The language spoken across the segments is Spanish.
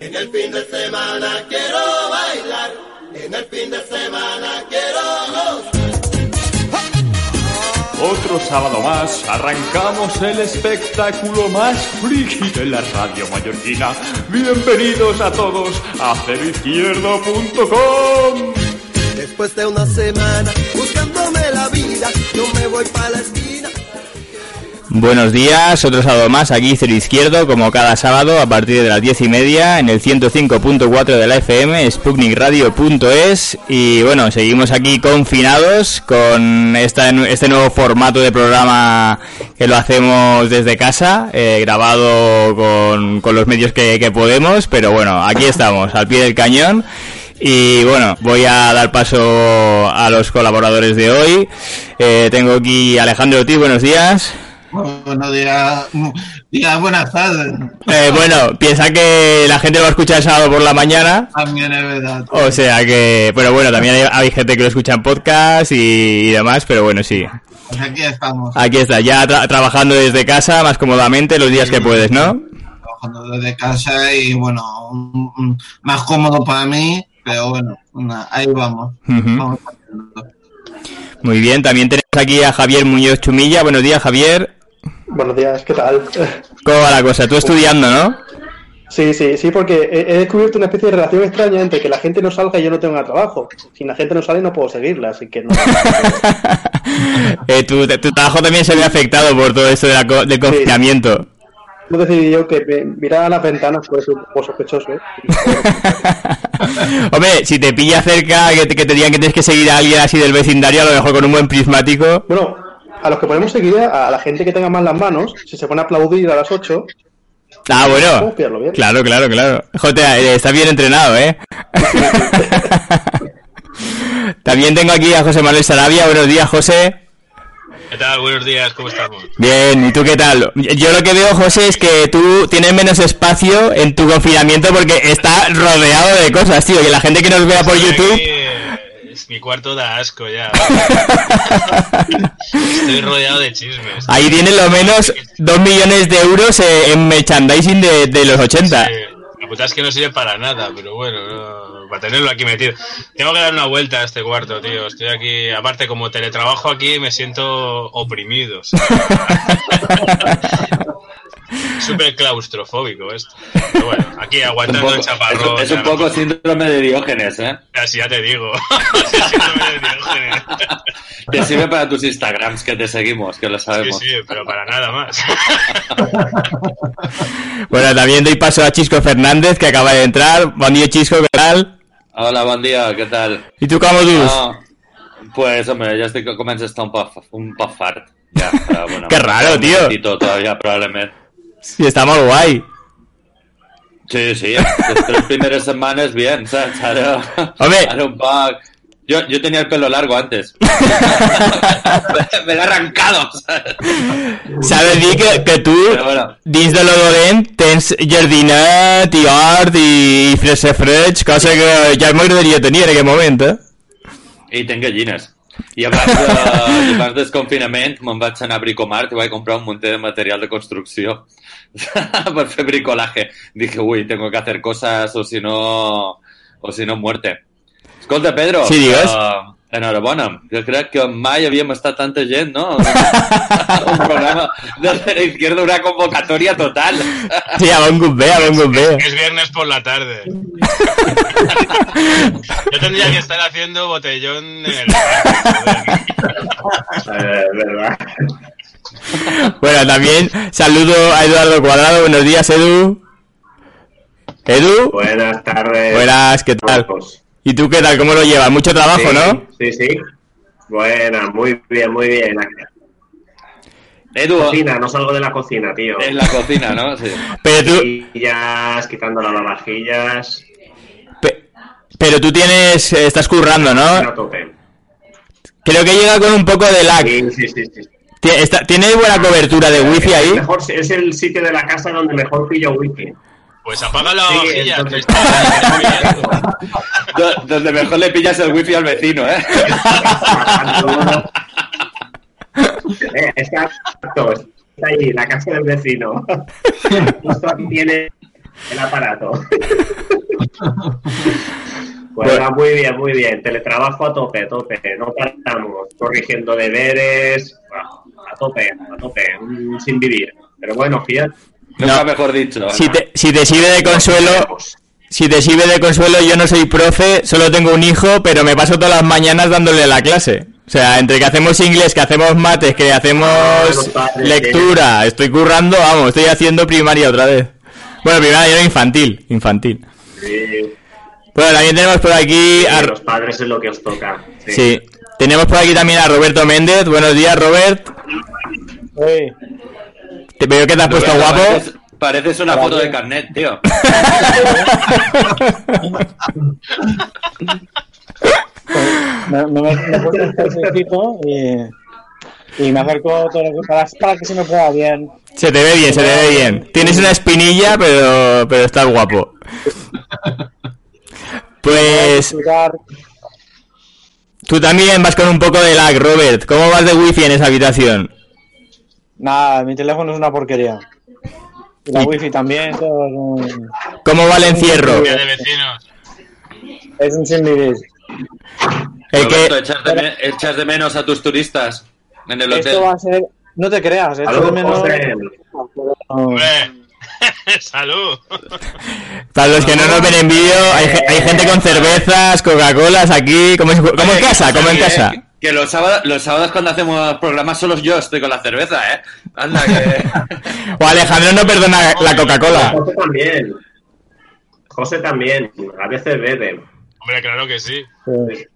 En el fin de semana quiero bailar. En el fin de semana quiero Otro sábado más arrancamos el espectáculo más friki de la radio mallorquina. Bienvenidos a todos a ceroizquierdo.com. Después de una semana buscándome la vida, yo me voy para la esquina. Buenos días, otro sábado más aquí Cero Izquierdo, como cada sábado a partir de las diez y media en el 105.4 de la FM, sputnikradio.es y bueno, seguimos aquí confinados con esta, este nuevo formato de programa que lo hacemos desde casa, eh, grabado con, con, los medios que, que podemos, pero bueno, aquí estamos, al pie del cañón. Y bueno, voy a dar paso a los colaboradores de hoy. Eh, tengo aquí a Alejandro Ti, buenos días. Buenos días, días, buenas tardes. Eh, bueno, piensa que la gente lo escucha el sábado por la mañana. También es verdad. O sea que, pero bueno, también hay, hay gente que lo escucha en podcast y, y, demás, pero bueno, sí. Pues aquí estamos. Aquí está, ya tra trabajando desde casa más cómodamente los días sí, que puedes, ¿no? Trabajando desde casa y bueno, más cómodo para mí, pero bueno, ahí vamos. Uh -huh. vamos Muy bien, también tenemos aquí a Javier Muñoz Chumilla. Buenos días, Javier. Buenos días, ¿qué tal? ¿Cómo va la cosa? Tú estudiando, ¿no? Sí, sí, sí, porque he, descubierto una especie de relación extraña entre que la gente no salga y yo no tenga trabajo. Si la gente no sale no puedo seguirla, así que no. eh, tu, tu, trabajo también se ve afectado por todo esto de confinamiento. Sí. No decidí yo que mirar a las ventanas puede ser un poco sospechoso. ¿eh? Hombre, si te pilla cerca, que te, que te digan que tienes que seguir a alguien así del vecindario, a lo mejor con un buen prismático. Bueno, a los que podemos seguir, a la gente que tenga más las manos, si se pone a aplaudir a las 8. Ah, bueno. Claro, claro, claro. Joder, estás bien entrenado, ¿eh? También tengo aquí a José Manuel Sarabia. Buenos días, José. ¿Qué tal? Buenos días, ¿cómo estamos? Bien, ¿y tú qué tal? Yo lo que veo, José, es que tú tienes menos espacio en tu confinamiento porque está rodeado de cosas, tío. Que la gente que nos vea por YouTube. Mi cuarto da asco ya. Estoy rodeado de chismes. Ahí tienen lo menos 2 millones de euros en merchandising de, de los 80. Sí. La puta es que no sirve para nada, pero bueno, no, para tenerlo aquí metido. Tengo que dar una vuelta a este cuarto, tío. Estoy aquí, aparte como teletrabajo aquí, me siento oprimido. Súper claustrofóbico esto. Pero bueno, aquí aguantando poco, el chaparrón. Es, es un poco síndrome de Diógenes, ¿eh? Así ya te digo. síndrome de Diógenes. Te sirve para tus Instagrams que te seguimos, que lo sabemos. Sí, sí, pero para nada más. bueno, también doy paso a Chisco Fernández, que acaba de entrar. Buen día, Chisco, ¿qué tal? Hola, bon dia, què tal? I tu com ho dius? No, pues, hombre, ja estic que comença a estar un poc, un poc fart. Ja, però, bueno, Qué raro, tío. Todavía, probablemente. Sí, está molt guai. Sí, sí, las tres primeras semanas bien, ¿sabes? Ahora, Hombre. ahora un poc... Yo, yo tenía el pelo largo antes. me lo he arrancado. ¿sabes? Dir que, que tu, Però bueno. dins de lo dolent, tens jardinet i hort i, i fresa freig, cosa que ja m'agradaria tenir en aquest moment, eh? I tenc gallines. I abans, de, abans del confinament me'n vaig anar a Bricomart i vaig comprar un munter de material de construcció per fer bricolaje. Dije, uy, tengo que hacer cosas o si no, o si no muerte. Escolta, Pedro. Sí, digues. Uh, enhorabona. Jo crec que mai havíem estat tanta gent, no? un programa de la izquierda, una convocatoria total. Sí, a bon bé, a bon bé. Es viernes por la tarde. Yo tendría que estar haciendo botellón en el... Eh, verdad. Bueno, también saludo a Eduardo Cuadrado. Buenos días, Edu. Edu. Buenas tardes. Buenas, ¿qué tal? Marcos. ¿Y tú qué tal? ¿Cómo lo llevas? Mucho trabajo, sí, ¿no? Sí, sí. Buena, muy bien, muy bien. Edu, Cocina, no salgo de la cocina, tío. en la cocina, ¿no? Sí. Pero tú, quitando lavavajillas. pe- pero tú tienes, estás currando, ¿no? tope. Creo que llega con un poco de lag. Sí, sí, sí. sí. Está- ¿Tiene buena cobertura de wifi Es, ahí? mejor, es el sitio de la casa donde mejor pillo wifi. Pues apaga la Sí, vajilla. entonces- Donde mejor le pillas el wifi al vecino, ¿eh? Eh, Exacto, está ahí, la casa del vecino. Justo aquí tiene el aparato. Pues va muy bien, muy bien. Teletrabajo a tope, a tope. No paramos. Corrigiendo deberes. A tope, a tope. mm, Sin vivir. Pero bueno, fíjate. Nunca No. mejor dicho. Si te, si te sirve de consuelo, si te sirve de consuelo, yo no soy profe, solo tengo un hijo, pero me paso todas las mañanas dándole la clase. O sea, entre que hacemos inglés, que hacemos mates, que hacemos padres, lectura, estoy currando, vamos, estoy haciendo primaria otra vez. Bueno, primaria no infantil, infantil. Sí, Bueno, también tenemos por aquí a, los padres es lo que os toca. Sí. sí, tenemos por aquí también a Roberto Méndez. Buenos días, Robert. Uy, Te veo que te has puesto guapo. Pareces, pareces una foto de carnet, tío. me, me, me he puesto un calcetito y, y me acerco todo lo que para, para que se me pueda bien. Se te ve bien, se te ve bien. Tienes una espinilla, pero, pero estás guapo. Pues. Tú también vas con un poco de lag, Robert. ¿Cómo vas de wifi en esa habitación? Nada, mi teléfono es una porquería. Y la Y- wifi también, todo es un, ¿Cómo va el encierro? Día de vecinos. es un sin vivir. El que, echas, de me- echas de menos a tus turistas en el hotel. Esto va a ser. No te creas, esto de menos. Hombre. Salud. para los que no nos ven en vídeo, hay, ge- hay gente con cervezas, Coca-Colas aquí, como, en- como en casa, como en Que- casa. Que los sábados, los sábados cuando hacemos programas solo yo estoy con la cerveza, ¿eh? Anda, que... O Alejandro no perdona la Coca-Cola. José también. José también. A veces bebe. Hombre, claro que sí. Sí.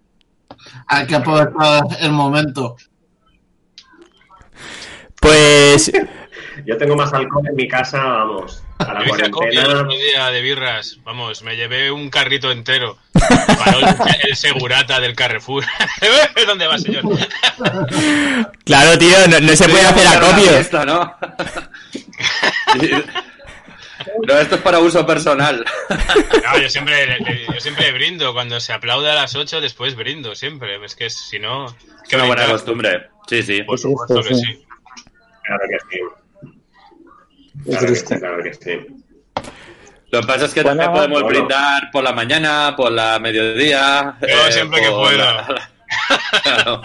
Hay que aprovechar el momento. Pues Yo tengo más alcohol en mi casa, vamos. A la Yo hice el otro día de birras. Vamos, me llevé un carrito entero. Paró el, el segurata del Carrefour. ¿Dónde va, señor? claro, tío, no, no se puede hacer acopio. fiesta, ¿no? no, esto es para uso personal. No, yo siempre, yo siempre brindo. Cuando se aplaude a las 8, después brindo, siempre. Es que si no... Es una buena costumbre. Sí, sí. Por supuesto que Sí. sí. Claro que sí. Claro que triste. sí, claro que sí. Lo que pasa es que Bueno, también podemos bueno. brindar por la mañana, por la mediodía. eh, Yo siempre que por puedo. la-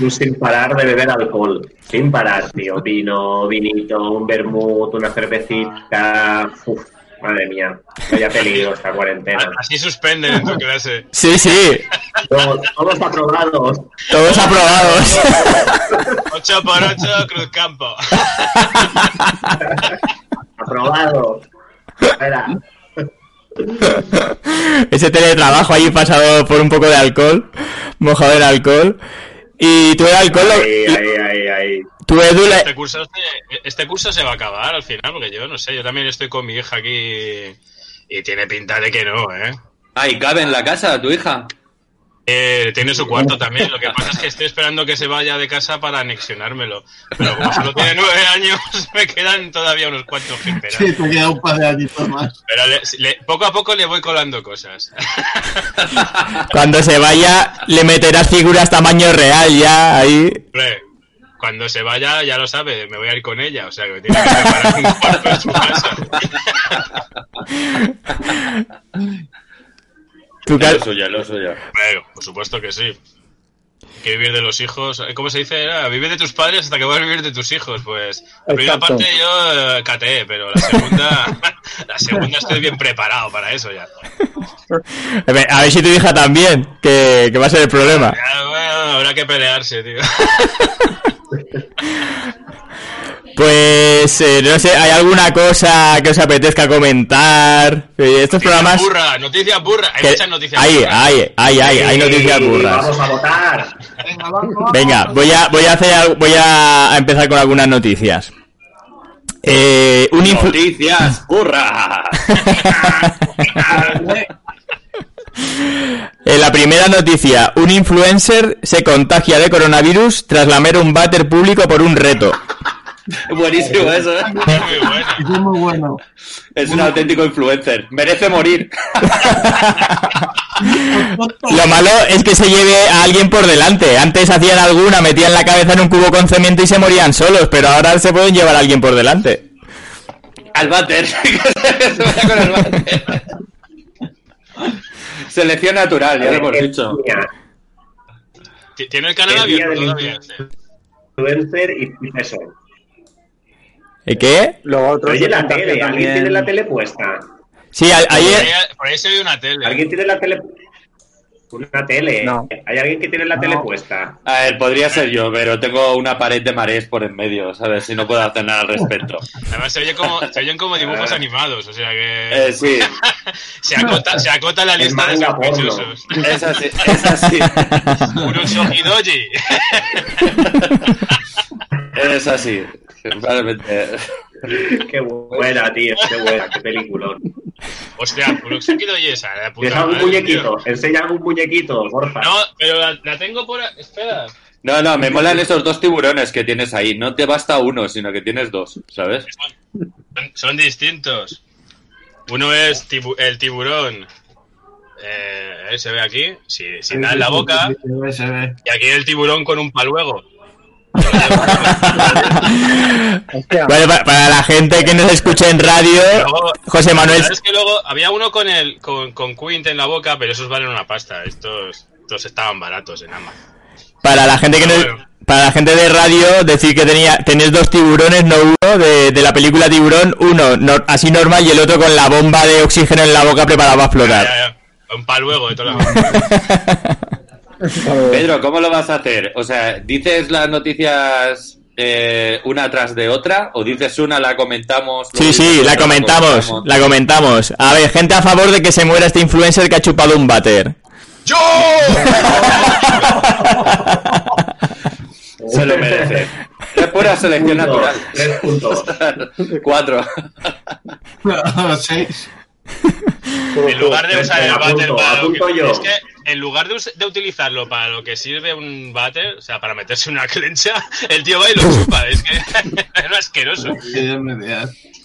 un sin parar de beber alcohol. Sin parar, tío. Vino, vinito, un vermut, una cervecita. Uf, madre mía. Vaya peligro esta cuarentena. Así suspenden en tu clase. Sí, sí, Todos, todos aprobados. todos aprobados. 8 por 8 Cruz Campo. Aprobados. Espera. Ese teletrabajo ahí pasado por un poco de alcohol, mojado en alcohol. Y tú el alcohol, lo- Ahí, ahí, ahí, ahí. tú Edu, le- Este curso, se- este curso se va a acabar al final, porque yo no sé, yo también estoy con mi hija aquí y tiene pinta de que no, ¿eh? Ah, ¿y cabe en la casa tu hija? Eh, tiene su cuarto también, lo que pasa es que estoy esperando que se vaya de casa para anexionármelo. Pero como solo tiene nueve años, me quedan todavía unos cuantos que esperar. Sí, te queda un par de añitos más. Pero le- le- poco a poco le voy colando cosas. cuando se vaya, le meterás figuras tamaño real ya ahí. Hombre, cuando se vaya, ya lo sabe, me voy a ir con ella, o sea que me tiene que preparar un cuarto en su casa. Tú, Lo suyo, lo suyo. Bueno, por supuesto que sí. Que vivir de los hijos, ¿cómo se dice? Era, vivir de tus padres hasta que vas a vivir de tus hijos. Pues la primera Exacto. parte yo eh, cateé, pero la segunda, la segunda estoy bien preparado para eso ya. A ver, a ver si tu hija también, que, que va a ser el problema. Ya, bueno, habrá que pelearse, tío. Pues, eh, no sé, ¿hay alguna cosa que os apetezca comentar? Eh, estos programas... Burra, noticias burra. Hay que- muchas noticias Hay, burras. hay, hay, hay, hay noticias burras. Vamos a votar. Venga, vamos. Venga, voy a, voy a hacer, voy a empezar con algunas noticias. Eh, un influ- Noticias, burra. Eh, la primera noticia, un influencer se contagia de coronavirus tras lamer un váter público por un reto. Buenísimo eso, ¿eh? Muy. Es muy bueno. Es un auténtico influencer. Merece morir. Lo malo es que se lleve a alguien por delante. Antes hacían alguna, metían la cabeza en un cubo con cemento y se morían solos, pero ahora se pueden llevar a alguien por delante. Al váter. Que se vaya con el váter. Selección natural, ya lo hemos dicho. T- Tiene el canal abierto todavía. influencer y eso. ¿Y qué? Oye, la que tele, ¿alguien tiene la tele puesta? Sí, Por ayer... ahí, por ahí se ve una tele. ¿Alguien tiene la tele? Una tele. No. ¿Hay alguien que tiene la tele puesta? A ver, podría ser yo, pero tengo una pared de marés por en medio, ¿sabes? Si no puedo hacer nada al respecto. Además se oye como, se oyen como dibujos animados, o sea que Eh, sí, se, acota, se acota la lista de sospechosos. es así, es así. Urusoji Doji. Es así. Realmente. Qué buena, tío. Qué buena, qué peliculón. Hostia, Urusoji Doji esa, la puta ¿Tienes algún madre, muñequito? tío. Enseña algún muñequito, porfa. No, pero la, la tengo por... Espera. No, no, me molan esos dos tiburones que tienes ahí. No te basta uno, sino que tienes dos, ¿sabes? Son, son distintos. Uno es tibu- el tiburón. Eh, se ve aquí, sí, sin nada en la boca. Se se. Y aquí el tiburón con un paluego. Bueno, para la gente que nos escuche en radio, Luego- José Manuel... ¿Sabes que luego había uno con el con, con Quint en la boca, pero esos valen una pasta. Estos, estos estaban baratos en Amazon. Para la gente que no- Bueno. para la gente de radio, decir que tenía tenéis dos tiburones, no uno, de, de la película Tiburón, uno no- así normal y el otro con la bomba de oxígeno en la boca preparado para explotar. Ya, ya, Un paluego de toda la Pedro, ¿cómo lo vas a hacer? O sea, ¿dices las noticias eh, una tras de otra? ¿O dices una, la comentamos? Sí, sí, la comentamos, la comentamos. A ver, gente a favor de que se muera este influencer que ha chupado un váter. ¡Yo! Se lo merece. Es pura selección natural. Tres puntos. Cuatro. Seis. En lugar de usar el váter para lo apunto que, yo. es que en lugar de, utilizarlo para lo que sirve un váter, o sea, para meterse una clencha, el tío va y lo chupa. Es que es asqueroso.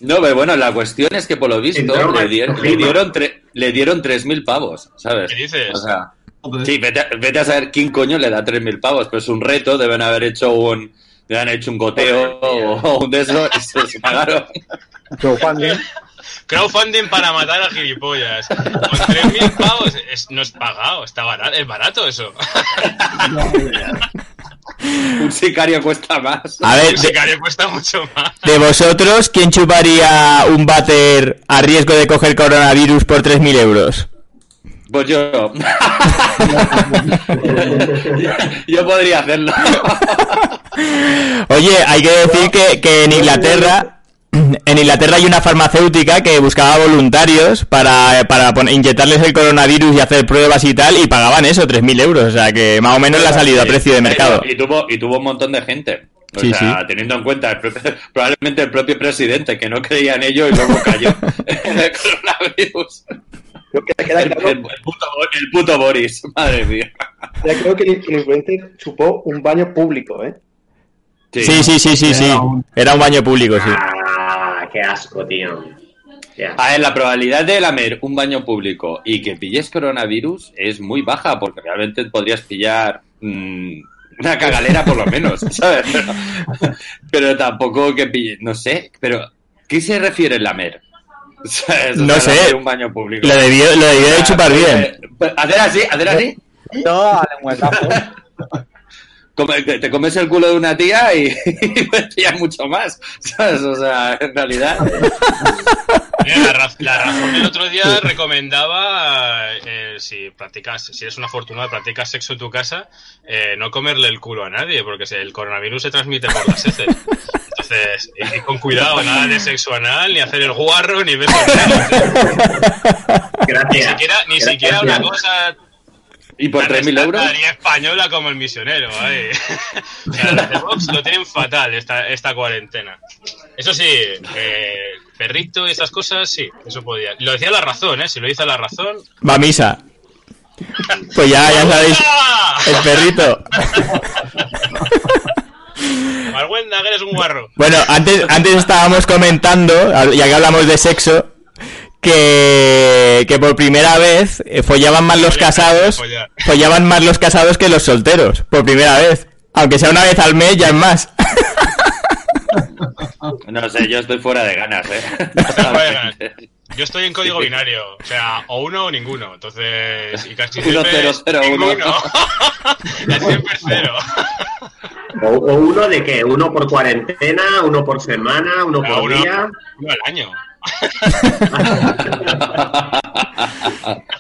No, pero bueno, la cuestión es que por lo visto le, dieron, encima. le dieron tre- le dieron 3.000 pavos, ¿sabes? ¿Qué dices? O sea, sí, vete, a- vete a saber quién coño le da 3.000 pavos, pero es un reto, deben haber hecho un... Le han hecho un goteo o un de eso y se pagaron. crowdfunding. Crowdfunding para matar a gilipollas. Con 3.000 pavos es, no es pagado, está barato, es barato eso. Un sicario cuesta más. A ver, Un de, sicario cuesta mucho más. de vosotros, ¿quién chuparía un váter a riesgo de coger coronavirus por 3.000 euros? Pues yo. yo podría hacerlo. Oye, hay que decir que, que en Inglaterra, en Inglaterra hay una farmacéutica que buscaba voluntarios para, para inyectarles el coronavirus y hacer pruebas y tal, y pagaban eso, 3.000 euros. O sea que más o menos le ha salido a precio de mercado. Y tuvo, y tuvo un montón de gente. O Sí, sea, sí. teniendo en cuenta el propio- probablemente el propio presidente que no creía en ello y luego cayó en el coronavirus. Creo que queda El, claro, el puto, el puto Boris, madre mía. ya creo que el, que el influencer chupó un baño público, ¿eh? Sí, sí, sí, sí, sí. Era un baño público, sí. Qué asco, tío. Qué asco. A ver, la probabilidad de lamer un baño público y que pilles coronavirus es muy baja, porque realmente podrías pillar mm, una cagalera por lo menos, ¿sabes? Pero, pero tampoco que pilles, no sé, pero ¿qué se refiere el lamer? ¿Sabes? O No sea, sé. lamer un baño público. Lo debió, lo debió de chupar bien. Eh, pues, Hacer así, hacer así. No, a lengüetazo. Te comes el culo de una tía y, y pillar mucho más, ¿sabes? O sea, en realidad... Mira, la, raz- la razón el otro día recomendaba eh, si practicas, si eres un afortunado, practicas sexo en tu casa, eh, no comerle el culo a nadie, porque el coronavirus se transmite por las heces. Entonces, y, y con cuidado, nada de sexo anal, ni hacer el guarro, ni besos. Ni Gracias. siquiera, ni Gracias, siquiera una cosa ¿Y por tan 3.000 euros? y española como el misionero. O sea, los de Vox lo tienen fatal esta, esta cuarentena. Eso sí, eh, perrito y esas cosas, sí, eso podía. Lo decía la razón, ¿eh? Si lo dice la razón. Va a misa. Pues ya, ya sabéis, el perrito. Marwenda, que eres un guarro. Bueno, antes, antes estábamos comentando, ya que hablamos de sexo, que, que por primera vez eh, follaban más los casados, follaban más los casados que los solteros, por primera vez. Aunque sea una vez al mes, ya es más. No sé, yo estoy fuera de ganas, ¿eh? Fuera. Yo estoy en código binario, o sea, o uno o ninguno. Entonces, y casi Uno, siempre cero, cero, uno. Ya siempre es cero. O, o uno de qué? ¿Uno por cuarentena? ¿Uno por semana? ¿Uno por uno, día? uno al año.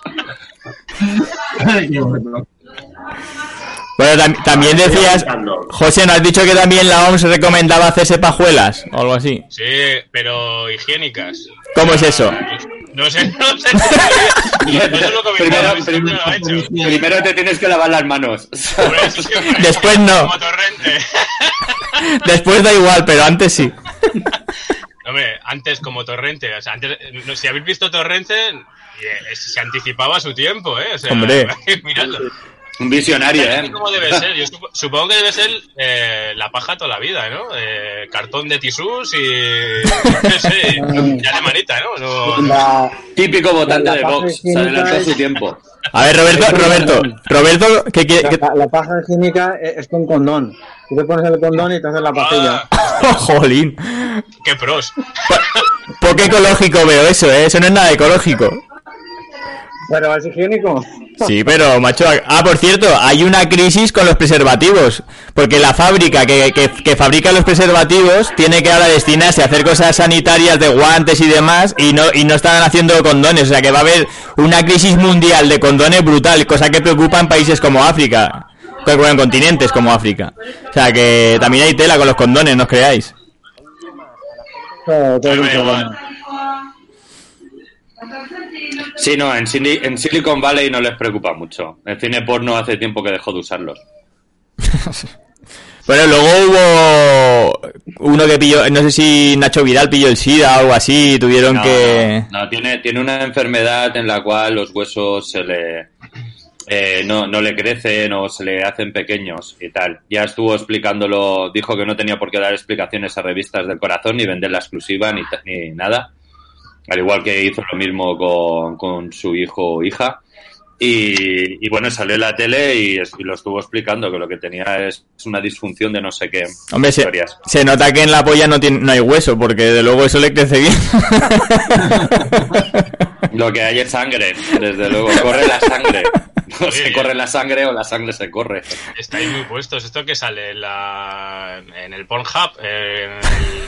Bueno. Tam- también decías, José, ¿no has dicho que también la OMS recomendaba hacerse pajuelas o algo así? Sí, pero higiénicas. ¿Cómo es eso? No sé, no sé. Primero, te tienes que lavar las manos. Después no. Después da igual, pero antes sí. Hombre, antes como Torrente, o sea, antes, no, si habéis visto Torrente, eh, se anticipaba a su tiempo, ¿eh? O sea, Hombre. miradlo. Un visionario, ¿eh? ¿Cómo debe ser? Yo supo- supongo que debe ser eh, la paja toda la vida, ¿no? Eh, cartón de tisús y... No sé, ya de manita, ¿no? No- La, Típico votante La de Vox. Se higiénica adelantó es- su tiempo. A ver, Roberto, Roberto, Roberto, ¿qué quiere? la, la paja higiénica es es con condón. Tú te pones el condón y te haces la pajilla. Ah, Jolín. ¡Qué pros! Poco ecológico veo eso, ¿eh? Eso no es nada ecológico. Pero es higiénico. Sí, pero, macho. Ah, por cierto, hay una crisis con los preservativos. Porque la fábrica que, que, que fabrica los preservativos tiene que ahora destinarse a hacer cosas sanitarias de guantes y demás. Y no, y no están haciendo condones. O sea que va a haber una crisis mundial de condones brutal. Cosa que preocupa en países como África. Bueno, en continentes como África. O sea que también hay tela con los condones, no os creáis. Todo Sí, no, en, Sili- en Silicon Valley no les preocupa mucho. El cine porno hace tiempo que dejó de usarlos. Pero luego hubo uno que pilló, no sé si Nacho Vidal pilló el SIDA o algo así, tuvieron No, que... no, no, tiene, tiene una enfermedad en la cual los huesos se le, eh, no, no le crecen o se le hacen pequeños y tal. Ya estuvo explicándolo, dijo que no tenía por qué dar explicaciones a revistas del corazón ni vender la exclusiva ni, ni nada. Al igual que hizo lo mismo con, con su hijo o hija. Y, y bueno, salió en la tele y, es- y lo estuvo explicando, que lo que tenía es una disfunción de no sé qué Hombre, se, se nota que en la polla no, tiene, no hay hueso, porque de luego eso le crece bien. Lo que hay es sangre, desde luego, corre la sangre. O Oye, se corre la sangre o la sangre se corre. Estáis muy puestos. ¿Esto que sale en, la, en el Pornhub? En el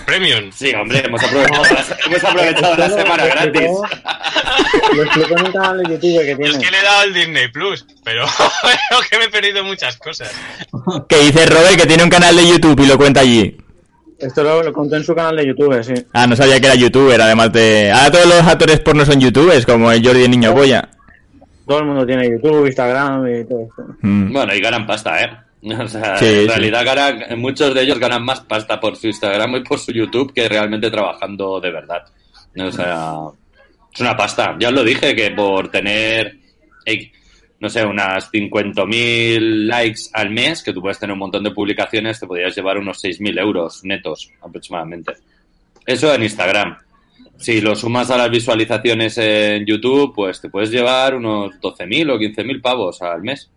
Premium. Sí, hombre, hemos aprovechado, la, hemos aprovechado la semana gratis. Lo explicó en un canal de YouTube que Yo es tiene. que le he dado el Disney Plus, pero creo que me he perdido muchas cosas. que dice Robert que tiene un canal de YouTube y lo cuenta allí. Esto lo, lo contó en su canal de YouTube, sí. Ah, no sabía que era youtuber, además de... Ahora todos los actores porno son youtubers, como el Jordi el Niño Polla. Todo el mundo tiene YouTube, Instagram y todo esto. Mm. Bueno, y ganan pasta, ¿eh? O sea, Sí, en sí. realidad ganan, muchos de ellos ganan más pasta por su Instagram y por su YouTube que realmente trabajando de verdad. O sea, es una pasta. Ya os lo dije que por tener, eh, no sé, unas 50.000 likes al mes, que tú puedes tener un montón de publicaciones, te podrías llevar unos 6.000 euros netos aproximadamente. Eso en Instagram. Si lo sumas a las visualizaciones en YouTube, pues te puedes llevar unos 12.000 o 15.000 pavos al mes.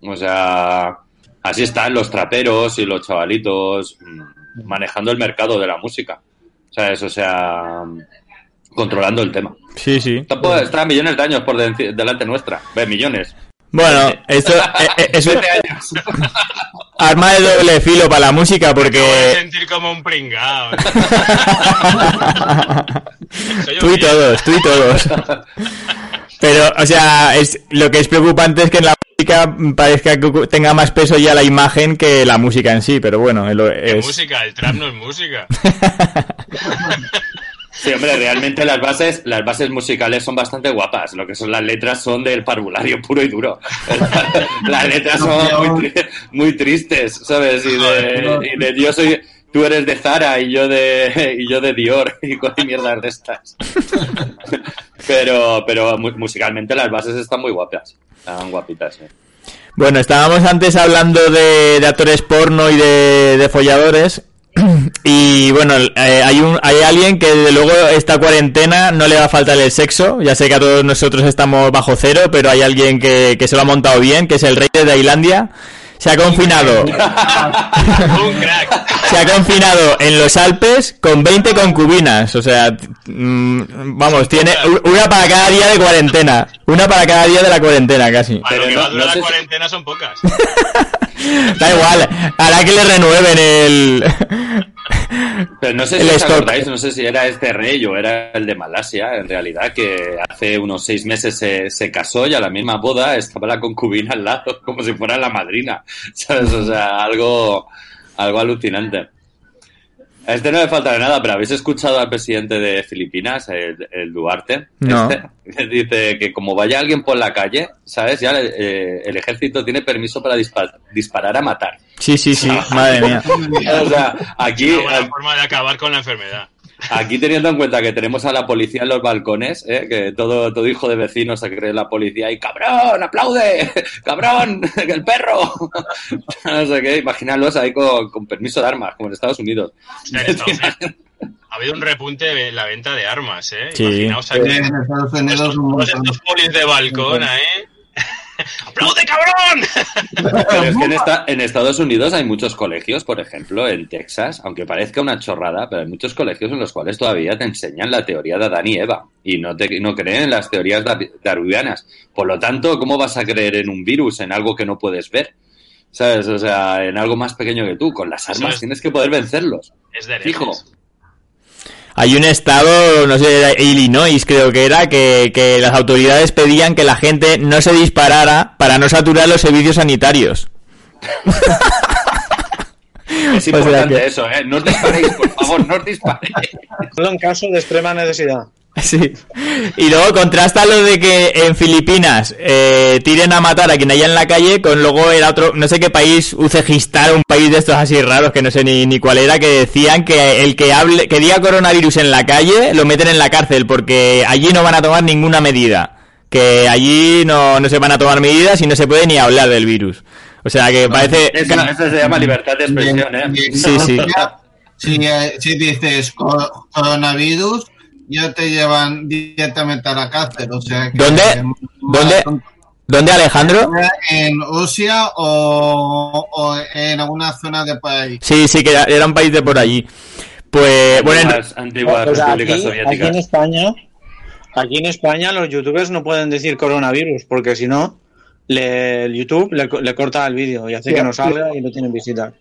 O sea, así están los traperos y los chavalitos mm, manejando el mercado de la música. O sea, eso, o sea, controlando el tema. Sí, sí. Tampoco está millones de años por de- delante nuestra. Ve, millones. Bueno, esto eh, eh, es un 20 años. arma de doble filo para la música Me voy a porque... sentir como un pringao. Tú y todos, tú y todos. Pero, o sea, es, lo que es preocupante es que en la música parezca que tenga más peso ya la imagen que la música en sí, pero bueno, es... ¿Qué es- música? El trap no es música. Sí, hombre, realmente las bases, las bases musicales son bastante guapas. Lo que son las letras son del parvulario puro y duro. las letras son muy, tri- muy tristes, ¿sabes? Y de, y de yo soy, tú eres de Zara y yo de, y yo de Dior y con mierdas de estas. pero, pero mu- musicalmente las bases están muy guapas. Están guapitas, sí. Bueno, estábamos antes hablando de, de actores porno y de, de folladores. Y bueno, eh, hay, un, hay alguien que desde luego esta cuarentena no le va a faltar el sexo. Ya sé que a todos nosotros estamos bajo cero, pero hay alguien que, que se lo ha montado bien, que es el rey de Tailandia. se ha confinado. Un crack. Se ha confinado en los Alpes con 20 concubinas. O sea, mm, vamos, tiene una para cada día de cuarentena. Una para cada día de la cuarentena, casi. Para lo Pero que no- va a durar no la si- cuarentena son pocas. Da igual, hará que le renueven el. Pero no sé El si os stock. acordáis, no sé si era este rey o era el de Malasia, en realidad, que hace unos seis meses se, se casó y a la misma boda estaba la concubina al lado, como si fuera la madrina. ¿Sabes? O sea, algo, algo alucinante. A este no le falta de nada, pero ¿habéis escuchado al presidente de Filipinas, el, el Duarte? No. Este, dice que como vaya alguien por la calle, ¿sabes? Ya eh, el ejército tiene permiso para dispa- disparar a matar. Sí, sí, sí, madre mía. O sea, aquí, Una buena forma de acabar con la enfermedad. Aquí teniendo en cuenta que tenemos a la policía en los balcones, ¿eh? que todo, todo hijo de vecino se cree la policía y ¡cabrón, aplaude! ¡Cabrón, el perro! no sé qué, imaginalos ahí con, con permiso de armas, como en Estados Unidos. Hostia, en Estados Unidos ha habido un repunte en la venta de armas, ¿eh? Sí. Imaginaos En aquí Estados Unidos un estos polis de balcón, ¿eh? ¡Aplaude, cabrón! Pero es que en, esta- en Estados Unidos hay muchos colegios, por ejemplo, en Texas, aunque parezca una chorrada, pero hay muchos colegios en los cuales todavía te enseñan la teoría de Adán y Eva y no, te, no creen en las teorías dar- darwinianas. Por lo tanto, ¿cómo vas a creer en un virus, en algo que no puedes ver? ¿Sabes? O sea, en algo más pequeño que tú. Con las armas es- tienes que poder vencerlos. Es de Fijo. Hay un estado, no sé, era Illinois creo que era, que, que las autoridades pedían que la gente no se disparara para no saturar los servicios sanitarios. Es sea importante que- eso, ¿eh? No os disparéis, por favor, no os disparéis. Solo en caso de extrema necesidad. Sí. Y luego contrasta lo de que en Filipinas eh, tiren a matar a quien haya en la calle con luego era otro, no sé qué país, Uzbekistán, un país de estos así raros que no sé ni, ni cuál era, que decían que el que hable, que diga coronavirus en la calle lo meten en la cárcel porque allí no van a tomar ninguna medida. Que allí no, no se van a tomar medidas y no se puede ni hablar del virus. O sea que parece... Eso, eso se llama libertad de expresión, ¿eh? Sí, sí. Si, eh, si dices co- coronavirus, ya te llevan directamente a la cárcel. O sea que, ¿Dónde? ¿Dónde? ¿Dónde Alejandro? En Rusia o, o en alguna zona de país. Sí, sí, que era, un país de por allí. Pues bueno, Antiguas, antiguas sea, aquí, en. España, aquí en España los youtubers no pueden decir coronavirus, porque si no, le- el YouTube le, co- le corta el vídeo y hace Sí, que no sí. salga y no tienen visitas.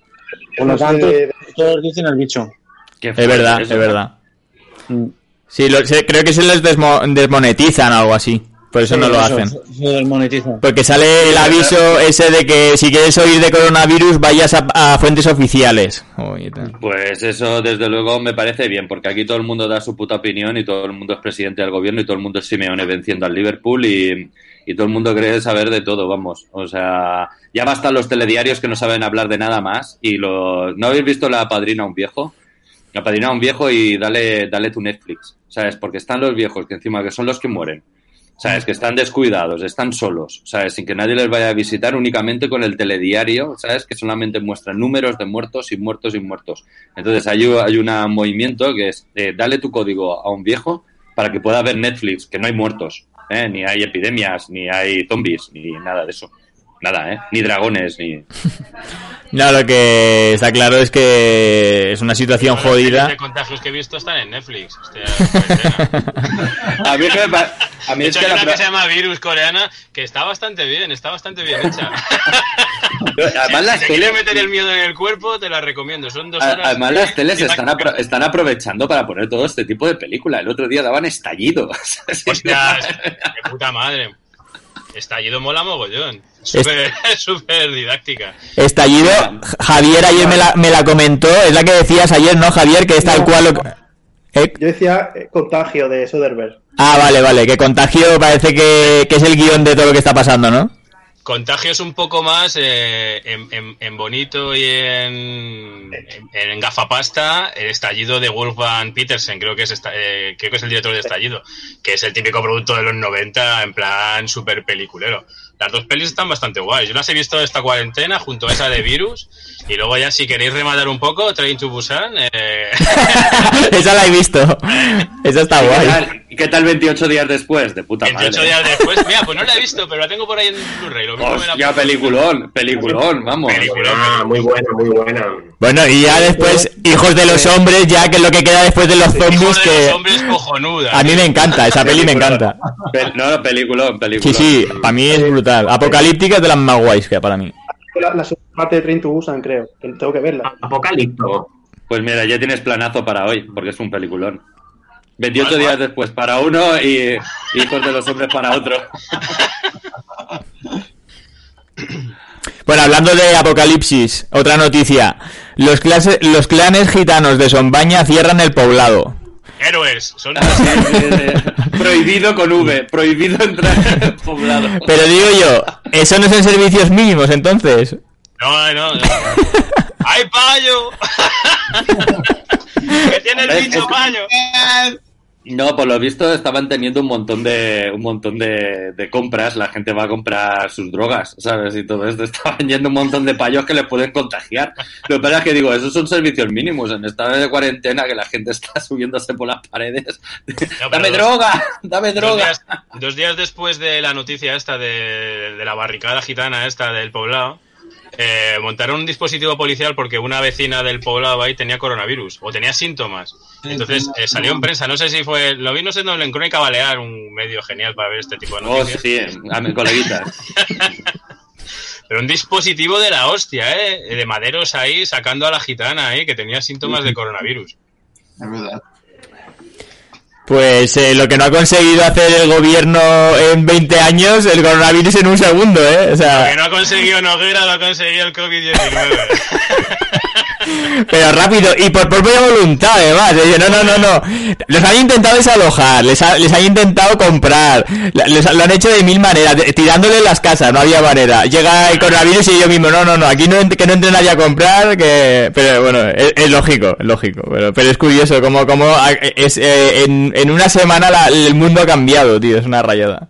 Por lo tanto, todos dicen el bicho. Es verdad, es verdad. Mm. Sí, lo- se- creo que se les desmo- desmonetizan o algo así. Por eso Sí, no lo eso, hacen. se- se desmonetiza. Porque sale el aviso ese de que si quieres oír de coronavirus vayas a, a fuentes oficiales. Pues eso, desde luego, me parece bien, porque aquí todo el mundo da su puta opinión y todo el mundo es presidente del gobierno y todo el mundo es Simeone venciendo al Liverpool y, y todo el mundo cree saber de todo, vamos. O sea, ya bastan los telediarios que no saben hablar de nada más y lo... ¿No habéis visto La Padrina a un viejo? La Padrina a un viejo y dale, dale tu Netflix, ¿sabes? Porque están los viejos, que encima que son los que mueren. ¿Sabes? Que están descuidados, están solos, ¿sabes? Sin que nadie les vaya a visitar únicamente con el telediario, ¿sabes? Que solamente muestra números de muertos y muertos y muertos. Entonces hay, hay un movimiento que es, eh, dale tu código a un viejo para que pueda ver Netflix, que no hay muertos, ¿eh? Ni hay epidemias, ni hay zombies, ni nada de eso. Nada, ¿eh? Ni dragones, ni... No, lo que está claro es que es una situación las series jodida. de contagios que he visto están en Netflix. Hostia, A mí, es que me a mí de es que hay la una que se llama Virus coreana que está bastante bien, está bastante bien hecha. Además las si te quieres teles... meter el miedo en el cuerpo, te la recomiendo. Son dos horas. Además, las teles están, apro- están aprovechando para poner todo este tipo de película. El otro día daban estallido. Hostia, de puta madre. Estallido mola mogollón. Súper súper didáctica. Estallido, Javier ayer me la, me la comentó, es la que decías ayer, ¿no, Javier? Que es tal No. cual lo que- ¿Eh? Yo decía eh, contagio de Soderbergh. Ah, vale, vale, que contagio parece que, que es el guion de todo lo que está pasando, ¿no? Contagio es un poco más eh, en, en- en bonito y en, en, en gafapasta el estallido de Wolfgang Petersen, creo que es esta- eh, creo que es el director de Estallido, que es el típico producto de los 90 en plan super peliculero. Las dos pelis están bastante guays. Yo las he visto esta cuarentena junto a esa de Virus y luego ya si queréis rematar un poco, Train to Busan. eh, Esa la he visto. Esa está ¿Qué guay. ¿Y qué tal 28 días después? De puta 28 madre. días después, mira, pues no la he visto, pero la tengo por ahí en Blu-ray. Lo mismo me la Hostia, peliculón, peliculón, vamos. Peliculón, Ah, muy buena, muy buena. Bueno, y ya después, Hijos de los Hombres, ya que es lo que queda después de los zombies, Hijos de que los hombres cojonuda. a mí me encanta, esa peli me encanta. Pel- no, no, peliculón, Sí, peliculón. sí, para mí es brutal. Apocalíptica es de las más guays que para mí. La, la segunda parte de Train to Busan, creo. Tengo que verla. Apocalipto. Pues mira, ya tienes planazo para hoy, porque es un peliculón. 28 ¿Cuál, días después para uno y Hijos de los Hombres para otro. Bueno, hablando de apocalipsis, otra noticia. Los, clase- los clanes gitanos de Sombaña cierran el poblado. Héroes. Son prohibido con V, prohibido entrar en el poblado. Pero digo yo, ¿eso no son servicios mínimos entonces? No, no, no. ¡Ay, payo! ¡Que tiene el bicho payo! No, por lo visto estaban teniendo un montón de un montón de, de compras, la gente va a comprar sus drogas, ¿sabes? Y todo esto, estaban yendo un montón de payos que les pueden contagiar. Lo que pasa es que digo, esos son servicios mínimos, en estado de cuarentena que la gente está subiéndose por las paredes. ¡Dame dos- droga! ¡Dame Dos droga! días, dos días después de la noticia esta de, de la barricada gitana esta del poblado, eh, montaron un dispositivo policial porque una vecina del poblado ahí tenía coronavirus o tenía síntomas. Entonces eh, salió en prensa, no sé si fue, lo vi no sé dónde, en Crónica Balear, un medio genial para ver este tipo de Oh, noticias. sí, a mis coleguitas. Pero un dispositivo de la hostia, ¿eh? De maderos ahí sacando a la gitana ahí que tenía síntomas de coronavirus. Es verdad. Pues eh, lo que no ha conseguido hacer el gobierno en 20 años, el coronavirus en un segundo, ¿eh? O Lo que sea, no ha conseguido Noguera lo ha conseguido el COVID-19. pero rápido y por propia voluntad, además. ¿eh? No, no, no, no. Los han intentado desalojar, les, ha- les han intentado comprar, les- lo han hecho de mil maneras, de- tirándole las casas, no había manera. Llega el coronavirus y yo mismo, no, no, no, aquí no, que no entre nadie a comprar, que... Pero bueno, es, es lógico, es lógico. Pero, pero es curioso como, como es, eh, en, en una semana la- el mundo ha cambiado, tío, es una rayada.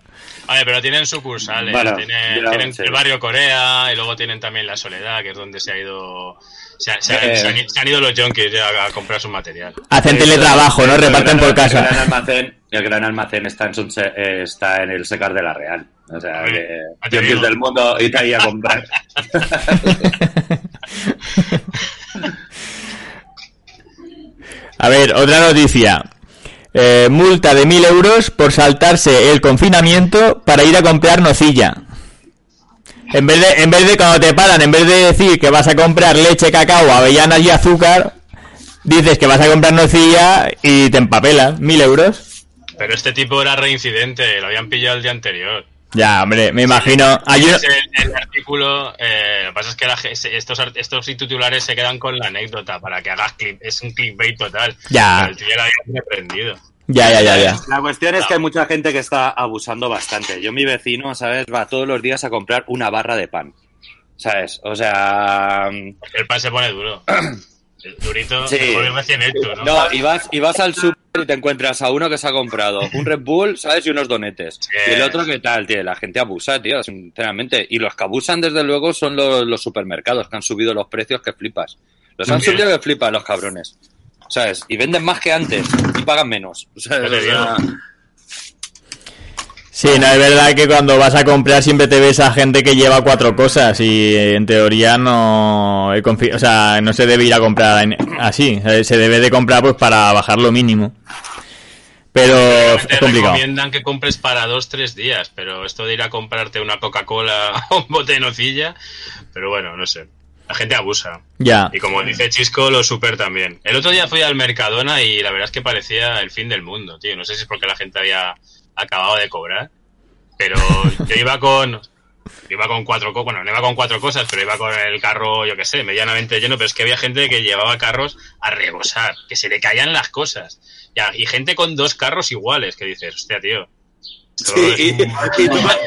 A ver, pero tienen sucursales, Bueno, tienen, tienen el barrio Corea y luego tienen también la Soledad, que es donde se ha ido se, se Eh. se han, se han ido los junkies ya a, a comprar su material. Hacen teletrabajo, ¿no? Reparten por casa. El gran almacén, el gran almacén está, en, Sunse- eh, está en el Secar de la Real. O sea, que junkies del mundo y te ahí a comprar. A ver, otra noticia. Eh, multa de 1000 euros por saltarse el confinamiento para ir a comprar nocilla. En vez de, en vez de cuando te paran, en vez de decir que vas a comprar leche, cacao, avellanas y azúcar, dices que vas a comprar nocilla y te empapelas. 1000 euros. Pero este tipo era reincidente, lo habían pillado el día anterior. Ya, hombre, me imagino. Hay uno- el artículo, eh, lo que pasa es que la estos, estos titulares se quedan con la anécdota para que hagas clip, es un clickbait total. Ya. Pero el tío ya lo había prendido. Ya, ya, ya, ya. La cuestión es que hay mucha gente que está abusando bastante. Yo, mi vecino, ¿sabes? Va todos los días a comprar una barra de pan. ¿Sabes? O sea... El pan se pone duro. El durito, Sí. recién hecho, ¿no? No, y vas, y vas al súper y te encuentras a uno que se ha comprado un Red Bull, ¿sabes? Y unos donetes. Y el otro, ¿qué tal, tío? La gente abusa, tío, sinceramente. Y los que abusan, desde luego, son los, los supermercados, que han subido los precios que flipas. Los han Bien. subido que flipas, los cabrones. ¿Sabes? Y venden más que antes y pagan menos. ¿sabes? Te O sea. Sí, no, es verdad que cuando vas a comprar siempre te ves a gente que lleva cuatro cosas y en teoría no, he confi- o sea, no se debe ir a comprar así, se debe de comprar pues para bajar lo mínimo. Pero Realmente es complicado. recomiendan que compres para dos, tres días, pero esto de ir a comprarte una Coca-Cola o un bote de nocilla, pero bueno, no sé. La gente abusa. Ya. Y como dice Chisco, lo super también. El otro día fui al Mercadona y la verdad es que parecía el fin del mundo, tío. No sé si es porque la gente había acabado de cobrar, pero yo iba con... Iba con cuatro cosas, bueno, no iba con cuatro cosas, pero iba con el carro, yo qué sé, medianamente lleno, pero es que había gente que llevaba carros a rebosar, que se le caían las cosas. Ya, y gente con dos carros iguales, que dices, hostia, tío. Sí, y, y tú ima-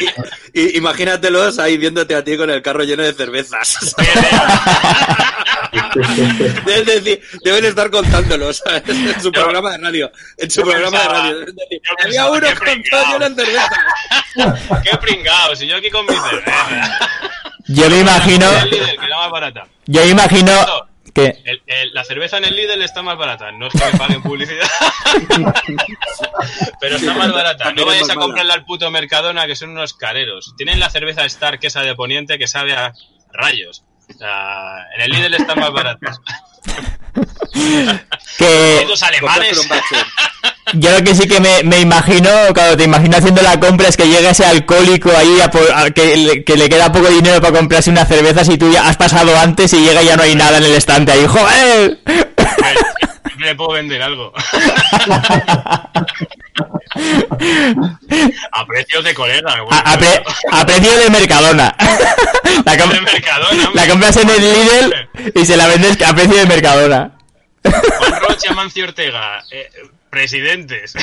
y- y imagínatelos ahí viéndote a ti con el carro lleno de cervezas. Es decir, deben estar contándolo, ¿sabes? En su programa de radio. En su programa de radio. Decir, Había pensaba, uno con todo lleno de cervezas. Qué pringao, si yo aquí con mi cerveza. Yo me imagino, yo me imagino El- la cerveza en el Lidl está más barata. No es que me paguen publicidad. Pero está más barata. No vayáis a comprarla al puto Mercadona, que son unos careros. Tienen la cerveza Star, que esa de Poniente, que sabe a rayos. O sea, en el Lidl están más baratas. Que Los alemanes. yo lo que sí que me, me imagino, cuando te imagino haciendo la compra, es que llega ese alcohólico ahí a por- a que, le, que le queda poco dinero para comprarse una cerveza si tú ya has pasado antes y llega y ya no hay nada en el estante ahí. ¡Joder! Siempre le puedo vender algo. a precios de colega. A, a pre- a precio de Mercadona. La, com- De Mercadona, la compras en el Lidl y se la vendes a precio de Mercadona. Juan Roche, Amancio Ortega, eh, presidentes.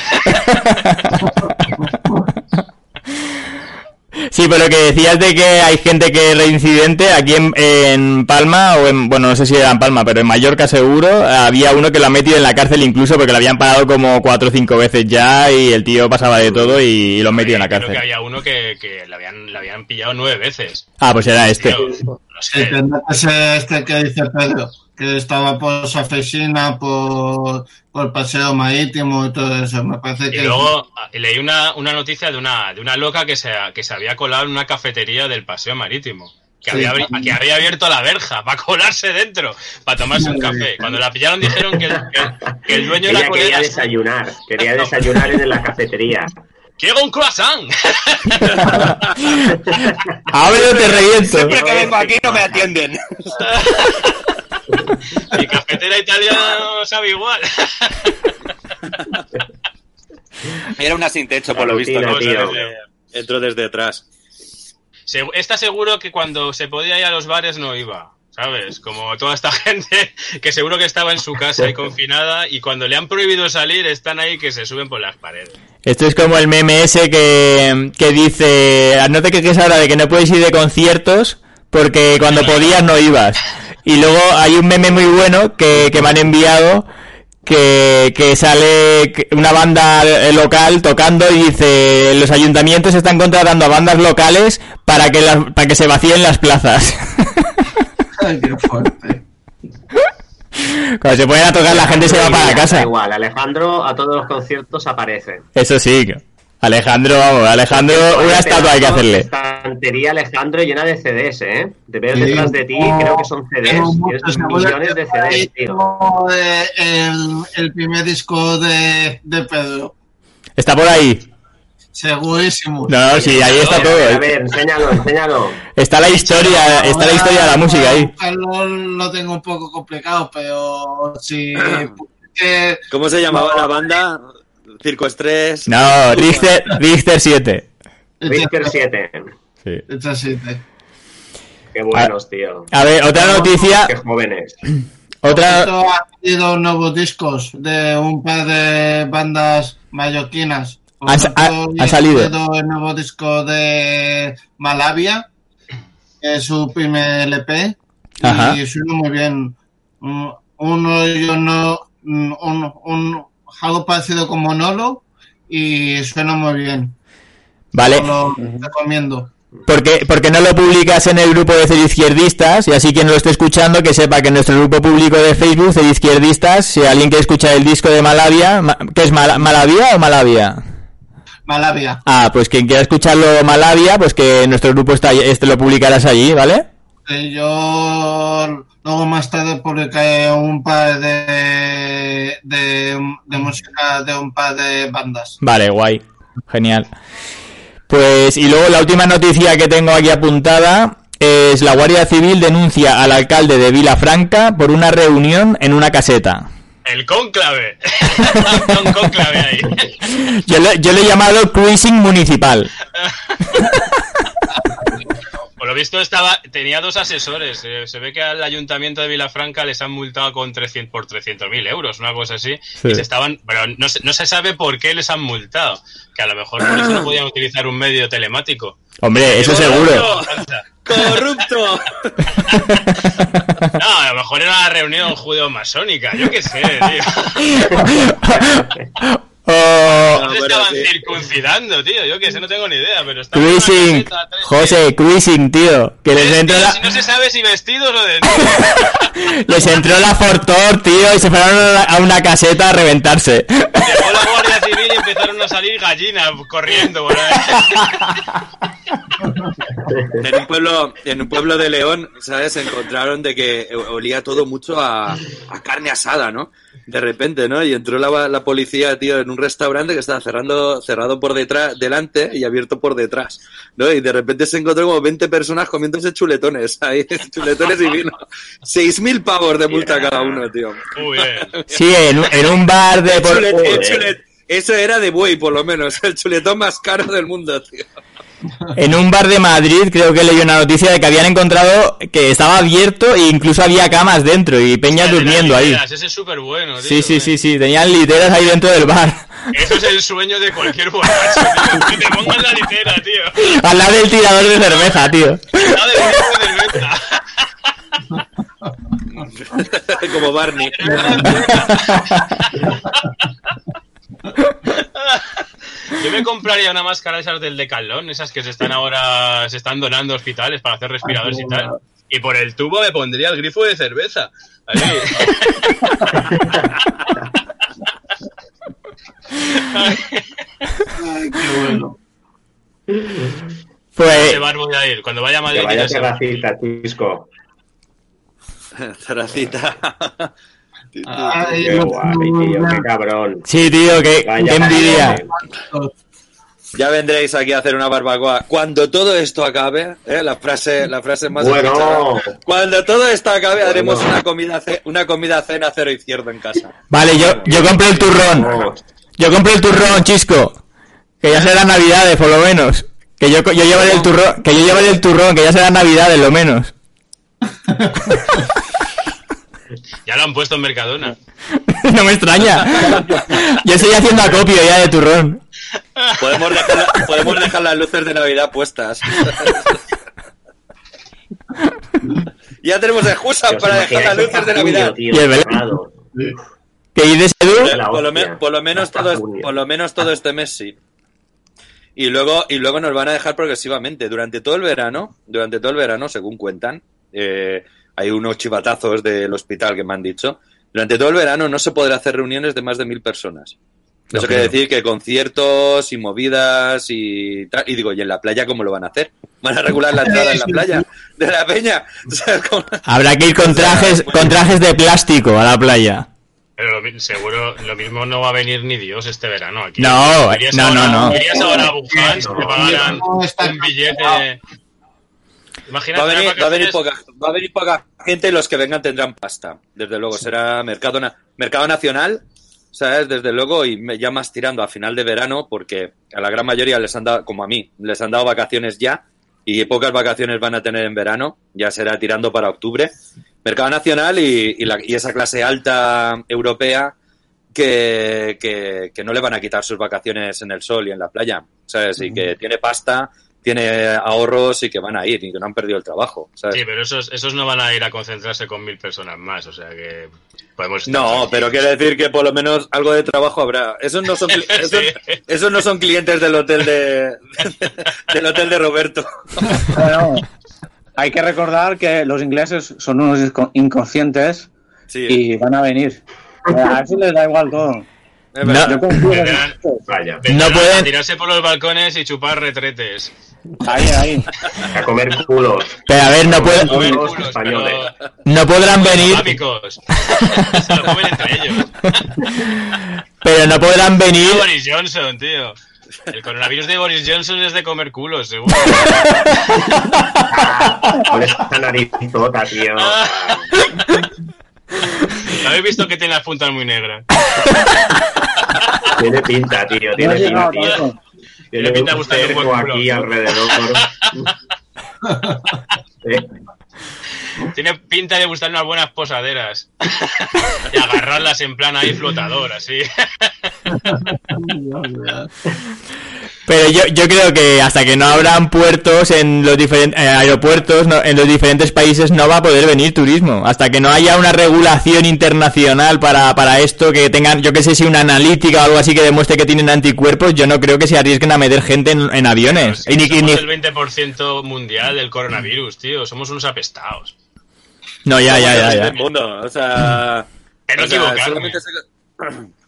Sí, pero lo que decías de que hay gente que es reincidente, aquí en, en Palma, o en, bueno, no sé si era en Palma, pero en Mallorca seguro, había uno que lo ha metido en la cárcel incluso porque lo habían parado como cuatro o cinco veces ya y el tío pasaba de todo y, lo han metido en la Creo que cárcel. había uno que, que le, habían, le habían pillado nueve veces. Ah, pues era este. Tío, no sé. Este que dice Pedro, que estaba por su oficina, por, por paseo marítimo y todo eso. Me parece Y que. luego ah, leí una, una noticia de una, de una loca que se, que se había colado en una cafetería del Paseo Marítimo. Que, Sí. había, que había abierto la verja para colarse dentro, para tomarse un café. Cuando la pillaron dijeron que, que- que el dueño Ella era quería desayunar, quería desayunar en la cafetería. ¡Quiero un croissant! ¡Abre o te reviento! Siempre que vengo aquí no me atienden. Mi cafetera italiana no sabe igual. Era una sin techo, por lo visto. Tío. Desde- Entró desde atrás. Se- Está seguro que cuando se podía ir a los bares no iba, ¿sabes? Como toda esta gente que seguro que estaba en su casa y confinada y cuando le han prohibido salir están ahí que se suben por las paredes. Esto es como el meme ese que, que dice, no te quejes ahora de que no puedes ir de conciertos porque cuando podías no ibas. Y luego hay un meme muy bueno que, que me han enviado que, que sale una banda local tocando y dice, los ayuntamientos están contratando a bandas locales para que, las, para que se vacíen las plazas. Ay, qué fuerte. Cuando se ponen a tocar la gente se va para Da casa. Igual, Alejandro a todos los conciertos aparece. Eso sí. Alejandro, vamos, Alejandro, una estatua hay que hacerle. Estantería Alejandro llena de CDs, ¿eh? De ver Sí. detrás de ti, creo que son CDs. Tienes millones de CDs, tío. el, el primer disco de, de Pedro. Está por ahí. Segurísimo. No, no, sí, ahí está todo. a ¿eh? ver, enséñalo, enséñalo. Está la historia, está la historia de la música ahí. Buscarlo lo tengo un poco complicado, pero si. que- ¿Cómo se llamaba la banda? Circo Estrés. No, Richter, Richter 7. Richter 7. Sí. así, te- Qué buenos, tío. A ver, otra noticia, Qué jóvenes. otra... Esto ha salido nuevos discos de un par de bandas mallorquinas. Ha ha- ha salido. el nuevo disco de Malavia, que es su primer LP, Ajá. y suena muy bien. Mm, Uno, yo no, mm, un, un- algo parecido con Monolo, y suena muy bien. Vale, Lo recomiendo. ¿por qué, por qué no lo publicas en el grupo de Izquierdistas? Y así quien lo esté escuchando, que sepa que en nuestro grupo público de Facebook, Izquierdistas, si alguien quiere escuchar el disco de Malavia, Ma- ¿qué es Mala- Malavia o Malavia? Malavia. Ah, pues quien quiera escucharlo Malavia, pues que nuestro grupo está, este lo publicarás allí, ¿vale? Eh, yo luego más tarde publicaré un par de, de, de música de un par de bandas. Vale, guay. Genial. Pues, y luego la última noticia que tengo aquí apuntada es la Guardia Civil denuncia al alcalde de Vilafranca por una reunión en una caseta. El cónclave. Un cónclave ahí. Yo le, yo le he llamado cruising municipal. Lo visto estaba, tenía dos asesores. eh, se ve que al ayuntamiento de Vilafranca les han multado con 300, por 300.000 euros, una cosa así. Sí. Y se estaban, pero no se, no se sabe por qué les han multado. Que a lo mejor por eso no podían utilizar un medio telemático. Hombre, eso seguro. ¡Corrupto! No, a lo mejor era una reunión judeo-masónica, yo qué sé, tío. O No se estaban sí. circuncidando, tío. Yo que sé, no tengo ni idea, pero estaban cruising. tres José, cruising, tío. Que les entró Tío, la, Si no se sabe si vestidos o de les entró la Fortor, tío, y se fueron a una- caseta a reventarse. Llegó la Guardia Civil y empezaron a salir gallinas corriendo. En un pueblo, en un pueblo de León, ¿sabes? Se encontraron de que olía todo mucho a, a carne asada, ¿no? De repente, ¿no? Y entró la, la policía, tío, en un restaurante que estaba cerrando, cerrado por detrás, delante y abierto por detrás, ¿no? Y de repente se encontró como 20 personas comiéndose chuletones, ahí, chuletones y vino. 6.000 pavos de multa cada uno, tío. Muy bien. Sí, en, un- en un bar de... El por- chulet- el chulet- eso era de buey, por lo menos, el chuletón más caro del mundo, tío. En un bar de Madrid creo que leí una noticia de que habían encontrado que estaba abierto e incluso había camas dentro y las durmiendo ahí. literas, Ese es súper bueno, tío. Sí, sí, eh. sí, sí, tenían literas ahí dentro del bar. Eso es el sueño de cualquier borracho, tío. Que te pongan la litera, tío. Al lado del tirador de cerveza, tío. Al lado del tipo de cerveza. Como Barney. Yo me compraría una máscara esas del Decathlon, esas que se están ahora, se están donando hospitales para hacer respiradores y tal. Y por el tubo me pondría el grifo de cerveza. Ahí. Ay, qué bueno. Pues Ese bar voy a ir. Cuando vaya a Que Madrid, vaya iré a terracita, Chisco. Terracita. Ay, Qué no- guay, tío, qué cabrón. sí, tío, qué, Vaya qué envidia. Ya vendréis aquí a hacer una barbacoa. Cuando todo esto acabe, ¿eh? la frase, la frase más Bueno. escuchada. Cuando todo esto acabe, haremos una comida, una comida cena cero izquierdo en casa. Vale, yo, yo compré el turrón. Yo compré el turrón, chisco. Que ya será navidades, por lo menos. Que yo, yo llevaré el turrón, que yo llevaré el turrón, que ya será navidades, lo menos. Ya lo han puesto en Mercadona. no me extraña. Yo estoy haciendo acopio ya de turrón. Podemos dejar, la- podemos dejar las luces de Navidad puestas. ya tenemos excusas ¿Os para dejar las luces de Navidad. tío, Y el Belén. cerrado? ¿Que dices, Edu? Por lo, me- por lo menos todo, por lo menos todo este mes sí. Y luego, y luego nos van a dejar progresivamente. Durante todo el verano, durante todo el verano, según cuentan, eh, hay unos chivatazos del hospital que me han dicho. Durante todo el verano no se podrá hacer reuniones de más de mil personas. No Eso quiere decir que conciertos y movidas y tal. Y digo, ¿y en la playa cómo lo van a hacer? ¿Van a regular la entrada en la playa de la peña? O sea, ¿cómo- Habrá que ir con trajes, con trajes de plástico a la playa. Pero lo seguro lo mismo no va a venir ni Dios este verano aquí. No, Irías no, ahora- no, no. Irías ahora a Wuhan te está un billete. Imagínate Va a, venir, va, a venir poca, va a venir poca gente y los que vengan tendrán pasta. Desde luego, será mercado, na- mercado nacional, ¿sabes? Desde luego, y me- ya más tirando a final de verano, porque a la gran mayoría les han dado, como a mí, les han dado vacaciones ya, y pocas vacaciones van a tener en verano, ya será tirando para octubre. Mercado nacional y, y la- y esa clase alta europea que, que, que no le van a quitar sus vacaciones en el sol y en la playa, ¿sabes? Y que tiene pasta, tiene ahorros y que van a ir y que no han perdido el trabajo, ¿sabes? Sí, pero esos, esos no van a ir a concentrarse con mil personas más, o sea que podemos No, pero quiere decir que por lo menos algo de trabajo habrá. Esos no son, esos, Sí. esos no son clientes del hotel de del hotel de Roberto. Bueno, hay que recordar que los ingleses son unos inco- inconscientes Sí, y van a venir. A eso les da igual todo. No pueden- tirarse por los balcones y chupar retretes. Ahí, ahí. a comer culos. Pero a ver, no, puede- Comer Los culos, españoles. pero no podrán venir. Se lo comen entre ellos. pero no podrán venir, Boris Johnson, tío. El coronavirus de Boris Johnson es de comer culos, seguro. Con esa narizota, tío. ¿No habéis visto que tiene las puntas muy negras? Tiene pinta, tío. Tiene pinta, llegado tío. Tiene pinta un cerco aquí alrededor. Eh, Tiene pinta de gustar unas buenas posaderas. Y agarrarlas en plan ahí flotador, así. Pero yo, yo creo que hasta que no abran puertos en los diferentes aeropuertos no- en los diferentes países no va a poder venir turismo. Hasta que no haya una regulación internacional para, para esto, que tengan, yo que sé, si una analítica o algo así que demuestre que tienen anticuerpos, yo no creo que se arriesguen a meter gente en, en aviones. Y ni- y Somos ni- el 20% mundial del coronavirus, tío. Somos unos apestados. no, ya, ya, ya, ya. Mundo, o sea, Pero o sea, equivocarme. solamente se-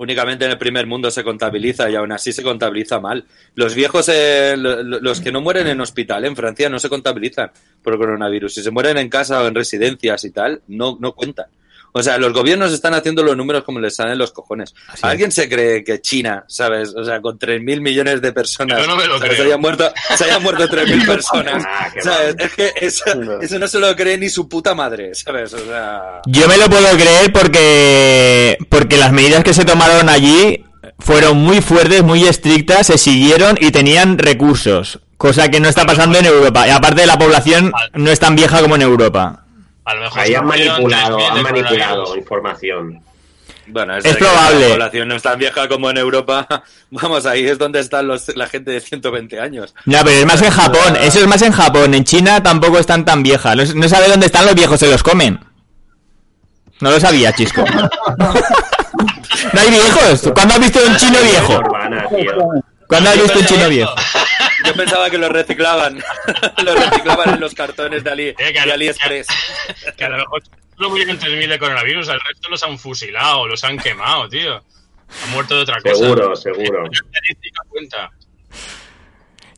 únicamente en el primer mundo se contabiliza y aún así se contabiliza mal. Los viejos, eh, lo- lo- los que no mueren en hospital en Francia no se contabilizan por coronavirus. Si se mueren en casa o en residencias y tal, no, no cuentan. O sea, los gobiernos están haciendo los números como les salen los cojones. ¿Alguien se cree que China, sabes? O sea, con 3.000 millones de personas, Yo no me lo creo. Se hayan muerto, se hayan muerto 3.000 personas. Ah. Es que eso, eso no se lo cree ni su puta madre, ¿sabes? O sea... Yo me lo puedo creer porque porque las medidas que se tomaron allí fueron muy fuertes, muy estrictas, se siguieron y tenían recursos, cosa que no está pasando en Europa. Y aparte la población no es tan vieja como en Europa. A lo mejor Ahí han manipulado, 3.000 han manipulado información. Bueno, Es probable. La población no es tan vieja como en Europa. Vamos, ahí es donde están los, la gente de 120 años. No, pero es más en Japón, eso es más en Japón. En China tampoco están tan viejas. No, no sabe dónde están los viejos, se los comen. No lo sabía, Chisco. No hay viejos. ¿Cuándo has visto un chino viejo? ¿Cuándo has visto un chino viejo? Yo pensaba que los reciclaban. los reciclaban en los cartones de, Ali, Eh, que de lo- AliExpress. Que a lo mejor solo murieron 3.000 de coronavirus, al resto los han fusilado, los han quemado, tío. Han muerto de otra cosa. Seguro, seguro. Cuenta.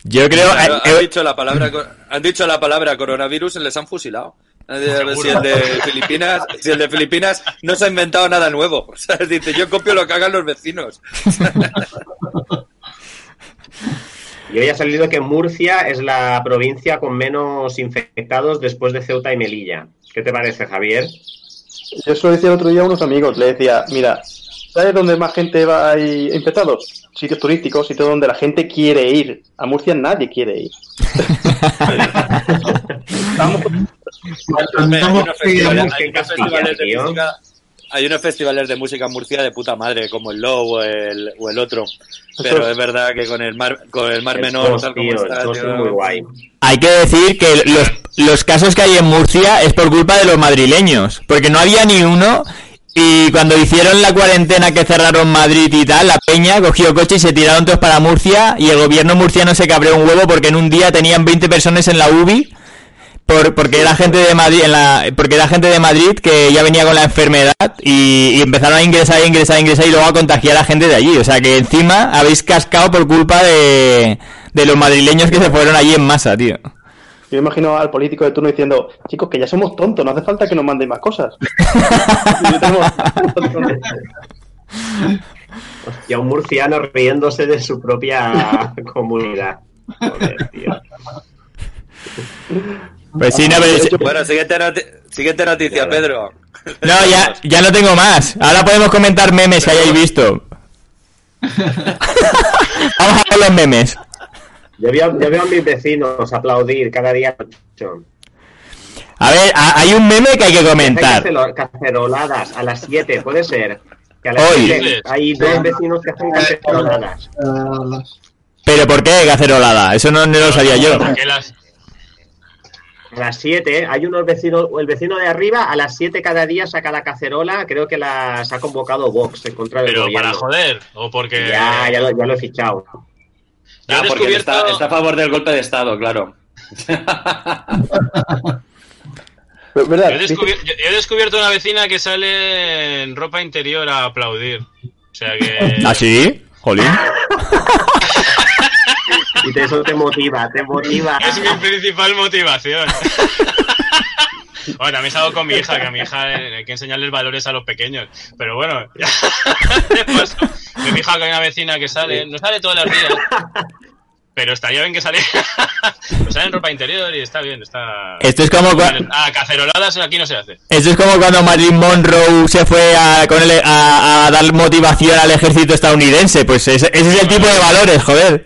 Yo creo... Claro, eh, han, eh, dicho la palabra, han dicho la palabra coronavirus y les han fusilado. A ver Si el de Filipinas, si el de Filipinas no se ha inventado nada nuevo. O sea, dice, yo copio lo que hagan los vecinos. Y hoy ha salido que Murcia es la provincia con menos infectados después de Ceuta y Melilla. ¿Qué te parece, Javier? Yo se lo decía el otro día a unos amigos, le decía, mira, ¿sabes dónde más gente va ahí infectados? Sitios turísticos, sitios donde la gente quiere ir. A Murcia nadie quiere ir. Hombre, hay Andamos unos festivales, que hay unos festivales de música. En Murcia de puta madre, como el Low o el, o el otro. Pero es verdad que con el mar, con el mar El menor, tal como tío, está, tío, es muy guay. Hay que decir que los, los casos que hay en Murcia es por culpa de los madrileños, porque no había ni uno y cuando hicieron la cuarentena que cerraron Madrid y tal, la peña cogió coche y se tiraron todos para Murcia y el gobierno murciano se cabreó un huevo porque en un día tenían 20 personas en la UBI por, porque era gente de Madrid en la, porque era gente de Madrid que ya venía con la enfermedad y, y empezaron a ingresar, ingresar, ingresar y luego a contagiar a gente de allí. O sea que encima habéis cascado por culpa de, de los madrileños que se fueron allí en masa, tío. Yo imagino al político de turno diciendo, chicos, que ya somos tontos, no hace falta que nos manden más cosas. Y a un murciano riéndose de su propia comunidad. Joder, tío. Pues sí, no, pero- Bueno, siguiente, noti- siguiente noticia, Pedro. no, ya, ya no tengo más. Ahora podemos comentar memes que hayáis visto. Vamos a ver los memes. Yo veo, yo veo a mis vecinos aplaudir cada día. A ver, a- hay un meme que hay que comentar. cacero- caceroladas a las 7, puede ser. Que a las Hoy. 7 hay dos vecinos que hacen caceroladas. Pero ¿por qué cacerolada? Eso no, no lo sabía yo. Porque las, A las 7 hay unos vecinos, el vecino de arriba a las 7 cada día saca la cacerola, creo que las ha convocado Vox en contra del pero gobierno. para joder, o porque. Ya, ya lo, ya lo he fichado. He Ah, porque descubierto- está, está a favor del golpe de Estado, claro. Yo he, yo he descubierto una vecina que sale en ropa interior a aplaudir. O sea que. ¿Ah, sí? Jolín. Y te- eso te motiva, te motiva. Es mi principal motivación. Bueno, también salgo con mi hija, que a mi hija hay que enseñarles valores a los pequeños. Pero bueno, ya. de paso, me he fijado que hay una vecina que sale, no sale todos los días, pero estaría bien que saliera. Pues sale en ropa interior y está bien, está. Esto es como Ah, caceroladas aquí no se hace. Esto es como cuando Marilyn Monroe se fue a, con el- a- a dar motivación al ejército estadounidense. Pues ese, ese es el tipo de valores, joder.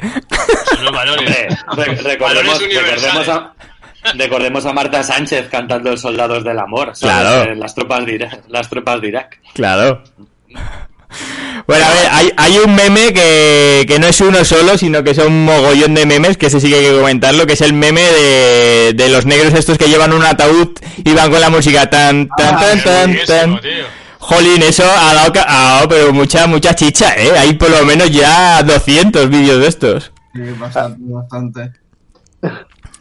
Son los valores. Re- recordemos, Valores universales. recordemos, a, recordemos a Marta Sánchez cantando el Soldados del Amor. ¿sabes? Claro. En Las tropas de Irak. Las tropas de Irak. Claro. Bueno, a ver, hay, hay un meme que, que no es uno solo, sino que son un mogollón de memes, que ese sí que hay que comentarlo, que es el meme de, de los negros estos que llevan un ataúd y van con la música tan, tan, tan, tan, tan. Jolín, eso ha dado, ha dado pero mucha, mucha chicha, ¿eh? Hay por lo menos ya 200 vídeos de estos. Sí, bastante, bastante.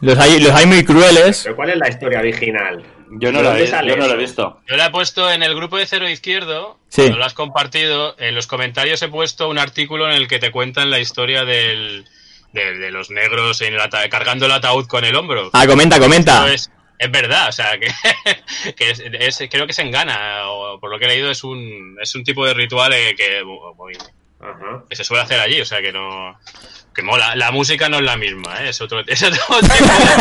Los hay, los hay muy crueles. ¿Pero cuál es la historia original? Yo no, ¿De lo dónde he, yo no lo he visto. Yo le he puesto en el grupo de Cero Izquierdo, Sí. cuando lo has compartido, en los comentarios he puesto un artículo en el que te cuentan la historia del, de, de los negros en el ata- cargando el ataúd con el hombro. Ah, comenta, comenta. Es, es verdad, o sea, que, que es, es- creo que se engana, o por lo que he leído es un, es un tipo de ritual eh, que, que se suele hacer allí, o sea, que no... Que mola, la música no es la misma, ¿eh? es otro, es otro tipo de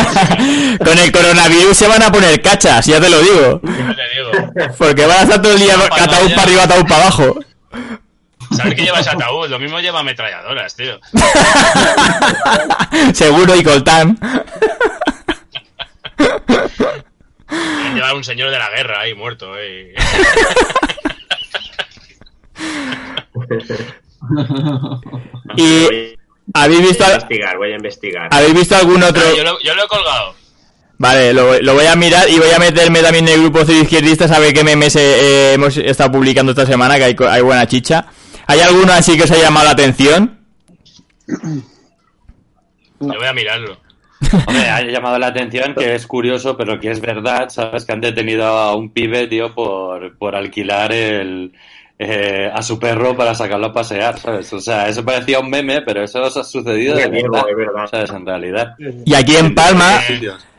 música. Con el coronavirus se van a poner cachas, ya te lo digo. Ya te digo. Porque van a estar todo el día ataúd para arriba, ataúd para abajo. Saber que lleva ese ataúd, lo mismo lleva ametralladoras, tío. Seguro y coltán. Llevar un señor de la guerra ahí muerto, eh. Y habéis visto, Voy a investigar, voy a investigar. habéis visto algún otro. Ah, yo, lo, yo lo he colgado. Vale, lo, lo voy a mirar y voy a meterme también en el grupo Cero Izquierdistas a ver qué memes eh, eh, hemos estado publicando esta semana, que hay buena chicha. ¿Hay alguno así que os haya llamado la atención? Yo voy a mirarlo. Hombre, ha llamado la atención que es curioso, pero que es verdad, ¿sabes? Que han detenido a un pibe, tío, por, por alquilar el, eh, a su perro para sacarlo a pasear, ¿sabes? O sea, eso parecía un meme, pero eso os ha sucedido de verdad, es verdad. ¿sabes? En realidad. Y aquí en Palma,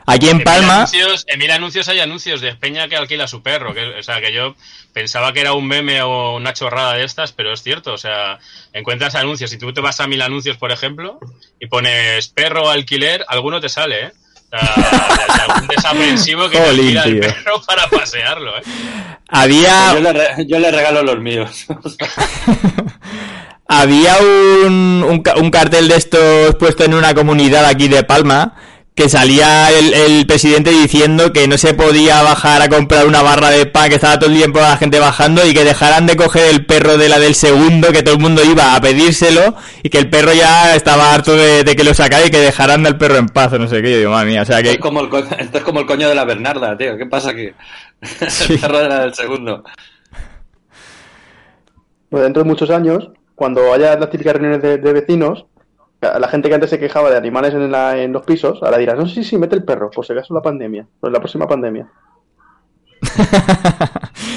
aquí en mil Palma, anuncios, en mil anuncios hay anuncios de Peña que alquila a su perro. Que, o sea, que yo pensaba que era un meme o una chorrada de estas, pero es cierto. O sea, encuentras anuncios. Si tú te vas a mil anuncios, por ejemplo, y pones perro alquiler, alguno te sale, ¿eh? Sea, de algún desaprensivo que te Jolín, alquila el perro para pasearlo, ¿eh? había, Yo le, re- yo le regalo los míos. había un, un, un cartel de estos puesto en una comunidad aquí de Palma que salía el, el presidente diciendo que no se podía bajar a comprar una barra de pan, que estaba todo el tiempo la gente bajando y que dejaran de coger el perro de la del segundo, que todo el mundo iba a pedírselo y que el perro ya estaba harto de, de que lo sacara y que dejaran al perro en paz no sé qué. Yo digo, madre mía, o sea Esto es, que... como el, co- esto es como el coño de la Bernarda, tío. ¿Qué pasa aquí? El perro de la del segundo. Pues dentro de muchos años, cuando haya las típicas reuniones de, de vecinos, la gente que antes se quejaba de animales en, la- en los pisos, ahora dirá, no, sí, sí, mete el perro, por si acaso la pandemia, por la próxima pandemia.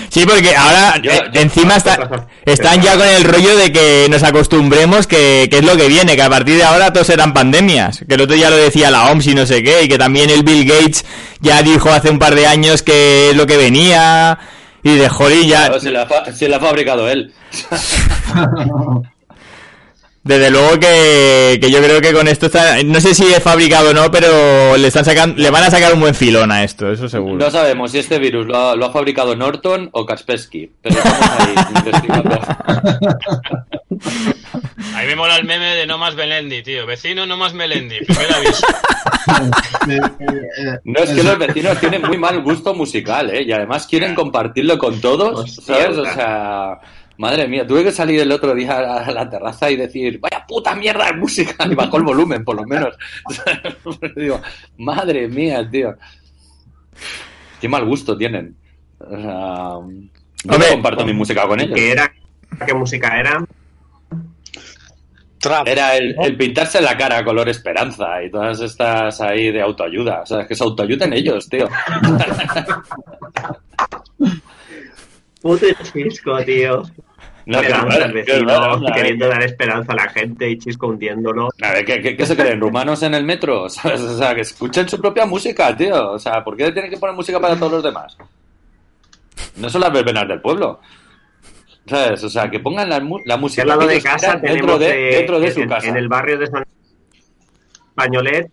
Sí, porque ahora Yo- eh, yo- encima está- están ya con el rollo de que nos acostumbremos que, que es lo que viene, que a partir de ahora todos serán pandemias. Que el otro ya lo decía la OMS y no sé qué, y que también el Bill Gates ya dijo hace un par de años que es lo que venía. Y de jolín ya, Claro, si, la si la ha fabricado él. desde luego que, que yo creo que con esto está, no sé si es fabricado o no, pero le están sacando, le van a sacar un buen filón a esto, eso seguro. No sabemos si este virus lo ha, lo ha fabricado Norton o Kaspersky, pero estamos ahí investigando. A mí me mola el meme de no más Melendi, tío. Vecino, no más Melendi. Primer aviso. No, es que los vecinos tienen muy mal gusto musical, ¿eh? Y además quieren compartirlo con todos, ¿sabes? O sea, madre mía, tuve que salir el otro día a la, terraza y decir, vaya puta mierda de música, y bajó el volumen, por lo menos. Digo, madre mía, tío. Qué mal gusto tienen. O sea, yo no comparto mi música con ellos. ¿Qué era? ¿Qué música era? Era el, el pintarse la cara color esperanza y todas estas ahí de autoayuda. O sea, es que se autoayuden ellos, tío. Puto chisco, tío. No, al vecino, a ver. queriendo dar esperanza a la gente y chisco hundiéndolo. A ver, ¿qué, qué, qué se creen? ¿Rumanos en el metro? ¿Sabes? O sea, que escuchen su propia música, tío. O sea, ¿por qué tienen que poner música para todos los demás? No son las verbenas del pueblo. ¿Sabes? O sea, que pongan la, la música al lado de casa quieran dentro de, eh, dentro de en, su casa. en el barrio de Son Españolet,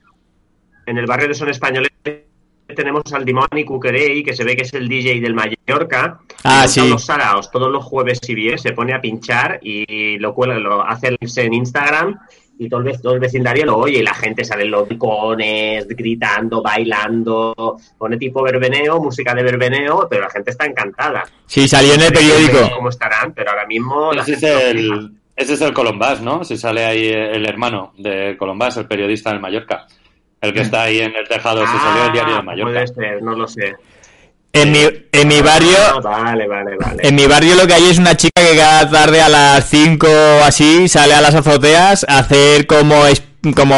en el barrio de Son Españolet tenemos al Dimoni Cuquerey, que se ve que es el DJ del Mallorca. Ah, sí. los saraos todos los jueves y bien, se pone a pinchar y lo cuelga, lo hace en Instagram y todo el, todo el vecindario lo oye y la gente sale en los balcones gritando, bailando, pone tipo verbeneo, música de verbeneo, pero la gente está encantada. Sí, salió en el No sé periódico. ¿Cómo estarán? Pero ahora mismo... la Ese es el, ese es el Colombás, ¿no? Si sale ahí el hermano de Colombás, el periodista del Mallorca. El que está ahí en el tejado, si salió el diario de Ah, Mallorca. Puede ser, no lo sé. En mi, en mi barrio, Ah, vale, vale, vale. en mi barrio lo que hay es una chica que cada tarde a las 5 o así sale a las azoteas a hacer como es- como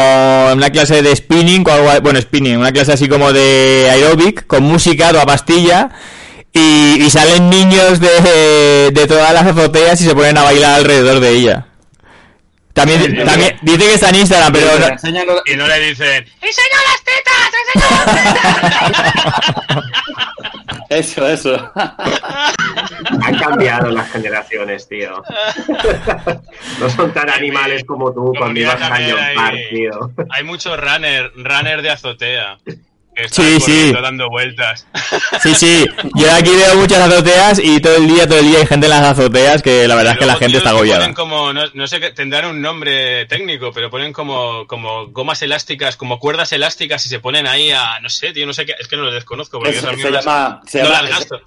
una clase de spinning o algo, bueno, spinning, una clase así como de aeróbic con música, toda pastilla y, y salen niños de, de todas las azoteas y se ponen a bailar alrededor de ella. También, también dice que está en Instagram, pero no- Y no le dicen, ¡enseña las tetas! ¡Enseña las tetas! Eso, eso. Han cambiado las generaciones, tío. No son tan animales como tú cuando ibas a John hay- Park, tío. Hay mucho runner, runner de azotea. Que están Sí, sí. dando vueltas. Sí, sí. Yo aquí veo muchas azoteas y todo el día, todo el día hay gente en las azoteas que la verdad es que la gente está agobiada. ponen como, no, no sé, qué- tendrán un nombre técnico, pero ponen como, como gomas elásticas, como cuerdas elásticas y se ponen ahí a, no sé, tío, no sé qué, es que no lo desconozco. Porque Es- se llama, se no llama, las gasto.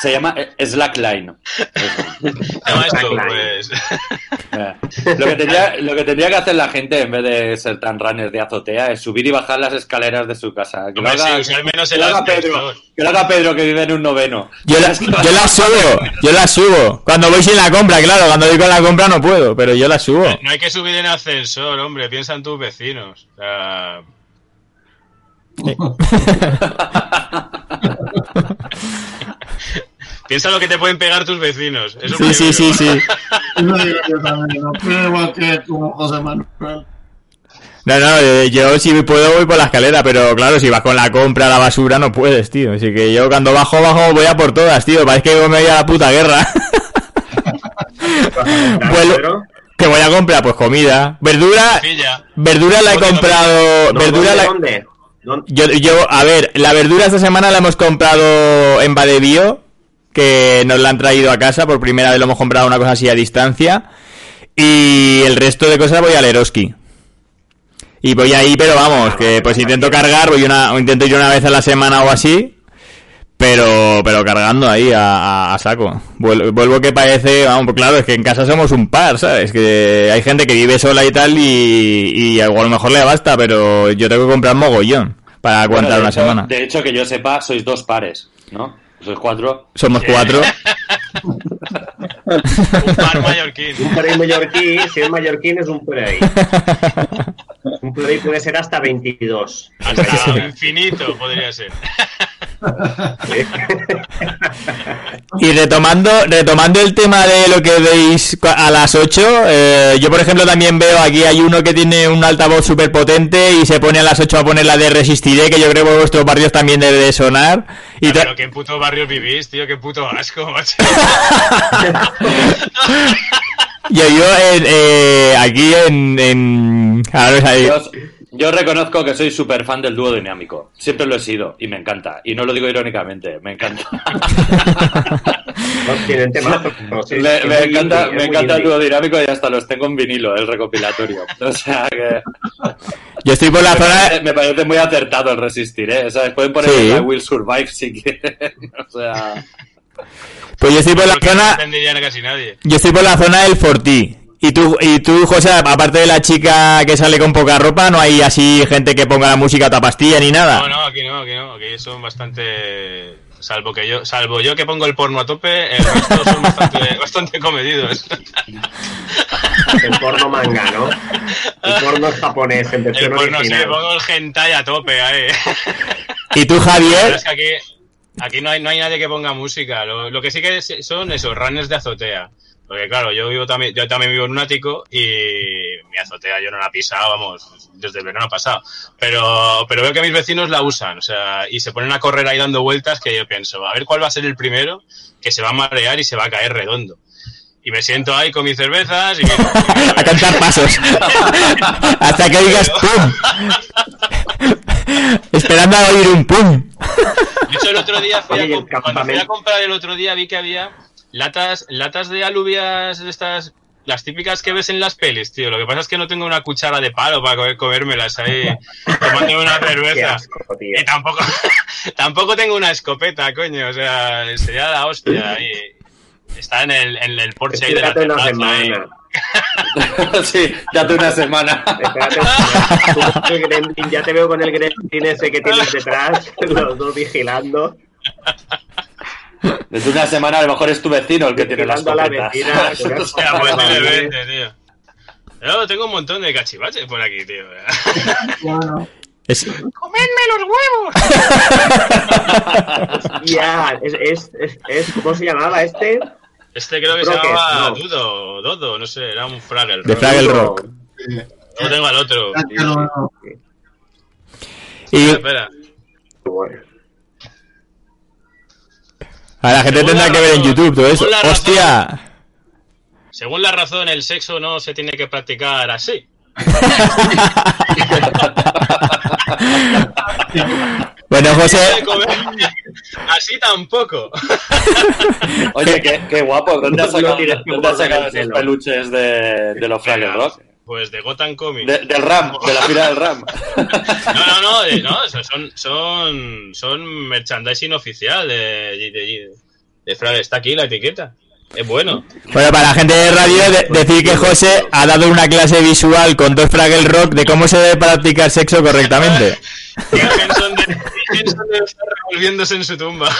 Se llama slackline. Se llama esto, Slackline. pues. Eh, Lo que, tendría, lo que tendría que hacer la gente en vez de ser tan runners de azotea es subir y bajar las escaleras de su casa. Que lo haga, sí, usar menos que lo haga elásticos, Pedro, que lo haga Pedro que vive en un noveno. Yo, la- yo subo, yo las subo. Cuando voy sin la compra, claro, cuando voy con la compra no puedo, pero yo las subo. No hay que subir en ascensor, hombre, piensa en tus vecinos. O sea, piensa lo que te pueden pegar tus vecinos. Eso Sí, sí, sí, sí. Eso digo yo también, no opino igual que como José Manuel. No, no, eh, yo si puedo voy por la escalera, pero claro, si vas con la compra a la basura no puedes, tío. Así que yo cuando bajo, bajo, voy a por todas, tío. Parece que me voy a la puta guerra. Pedro? que voy a comprar, pues comida. Verdura, verdura la he ¿Dónde, comprado, verdura ¿dónde, la... Yo, yo, a ver, la verdura esta semana la hemos comprado en Badebío, que nos la han traído a casa, por primera vez lo hemos comprado una cosa así a distancia, y el resto de cosas voy al Eroski. Y voy ahí, pero vamos, que pues intento cargar, voy una, intento ir una vez a la semana o así, pero, pero cargando ahí a, a- a saco. Vuel- Vuelvo que parece, vamos, pues claro, es que en casa somos un par, ¿sabes? Que hay gente que vive sola y tal y, y a lo mejor le basta, pero yo tengo que comprar mogollón para aguantar Bueno, una hecho- semana. De hecho, que yo sepa, sois dos pares, ¿no? Sois cuatro. Somos cuatro. Un par mallorquín. Un play mallorquín, si es mallorquín es un play. Un play puede ser hasta 22. Hasta infinito podría ser. Y retomando, retomando el tema de lo que veis a las 8, eh, yo por ejemplo también veo aquí hay uno que tiene un altavoz súper potente y se pone a las 8 a poner la de Resistiré, que yo creo que vuestros barrios también debe de sonar. Y Ah, pero qué puto barrio vivís, tío, qué puto asco, macho. yo, yo en, eh, aquí en... en ahora, ahí- Yo, yo reconozco que soy súper fan del dúo dinámico. Siempre lo he sido y me encanta. Y no lo digo irónicamente, me encanta. No, sí, me, encanta, indie, me encanta el dúo dinámico y hasta los tengo en vinilo, el recopilatorio. O sea que yo estoy por la me zona... parece, me parece muy acertado el resistir, ¿eh? ¿Sabes? Pueden poner Sí. I Will Survive si quieren. O sea, Pues yo estoy por la no zona... entendería casi nadie. Yo estoy por la zona del Fortí. Y tú, y tú, José, aparte de la chica que sale con poca ropa, no hay así gente que ponga la música a toda pastilla ni nada. No, no, aquí no, aquí no, aquí son bastante... Salvo que yo, salvo yo que pongo el porno a tope, el resto son bastante, bastante comedidos. El porno manga, ¿no? El porno japonés en El versión porno sí, original. pongo el hentai a tope ahí. Y tú, Javier, es que aquí, aquí no, hay, no hay nadie que ponga música. Lo, lo que sí que son esos runners de azotea. Porque claro, yo vivo también, yo también vivo en un ático y mi azotea yo no la he pisado, vamos, desde el verano pasado. Pero, pero veo que mis vecinos la usan, o sea, y se ponen a correr ahí dando vueltas que yo pienso, a ver cuál va a ser el primero que se va a marear y se va a caer redondo. Y me siento ahí con mis cervezas y me- a cantar pasos. Hasta que digas pum. Esperando a oír un pum. De hecho, el otro día fui Oye, a cuando fui a comprar el otro día vi que había latas, latas de alubias de estas las típicas que ves en las pelis, tío. Lo que pasa es que no tengo una cuchara de palo para comer, comérmelas ahí, tomando una Qué cerveza. asco, tío. Y tampoco, tampoco tengo una escopeta, coño. O sea, sería la hostia. ahí. Está en el, en el Porsche ahí de la Espérate una terraza, sí, date una semana. El gremlin, ya te veo con el gremlin ese que tienes detrás, los dos vigilando. Desde una semana a lo mejor es tu vecino el que tiene la Vigilando a la escopeta. vecina. Hostia, pues 20, tío. Yo tengo un montón de cachivaches por aquí, tío. Es- ¡Comedme los huevos! Ya, es, es, es, es- ¿cómo se llamaba este? Este creo que se llamaba no. Dudo, Dodo, no sé, era un Fraggle. De Fraggle Rock. No tengo al otro. Y Espera, Bueno, a la gente Según tendrá la que ver en YouTube todo eso. razón. ¡Hostia! según la razón, el sexo no se tiene que practicar así. Bueno, José, Así tampoco. Oye, qué, qué guapo. ¿Dónde has sacado, dónde has sacado esos peluches de, de los Fraggle Rock? Pues de Gotham Comics. De- del RAM, de la fila del RAM. No, no, no, de- no, eso son, son, son merchandising oficial de, de, de, de. Está aquí la etiqueta. Es bueno. bueno, para la gente de radio, de- decir que José ha dado una clase visual con dos Fraggle Rock de cómo se debe practicar sexo correctamente. Y Henson, de, Henson debe estar revolviéndose en su tumba.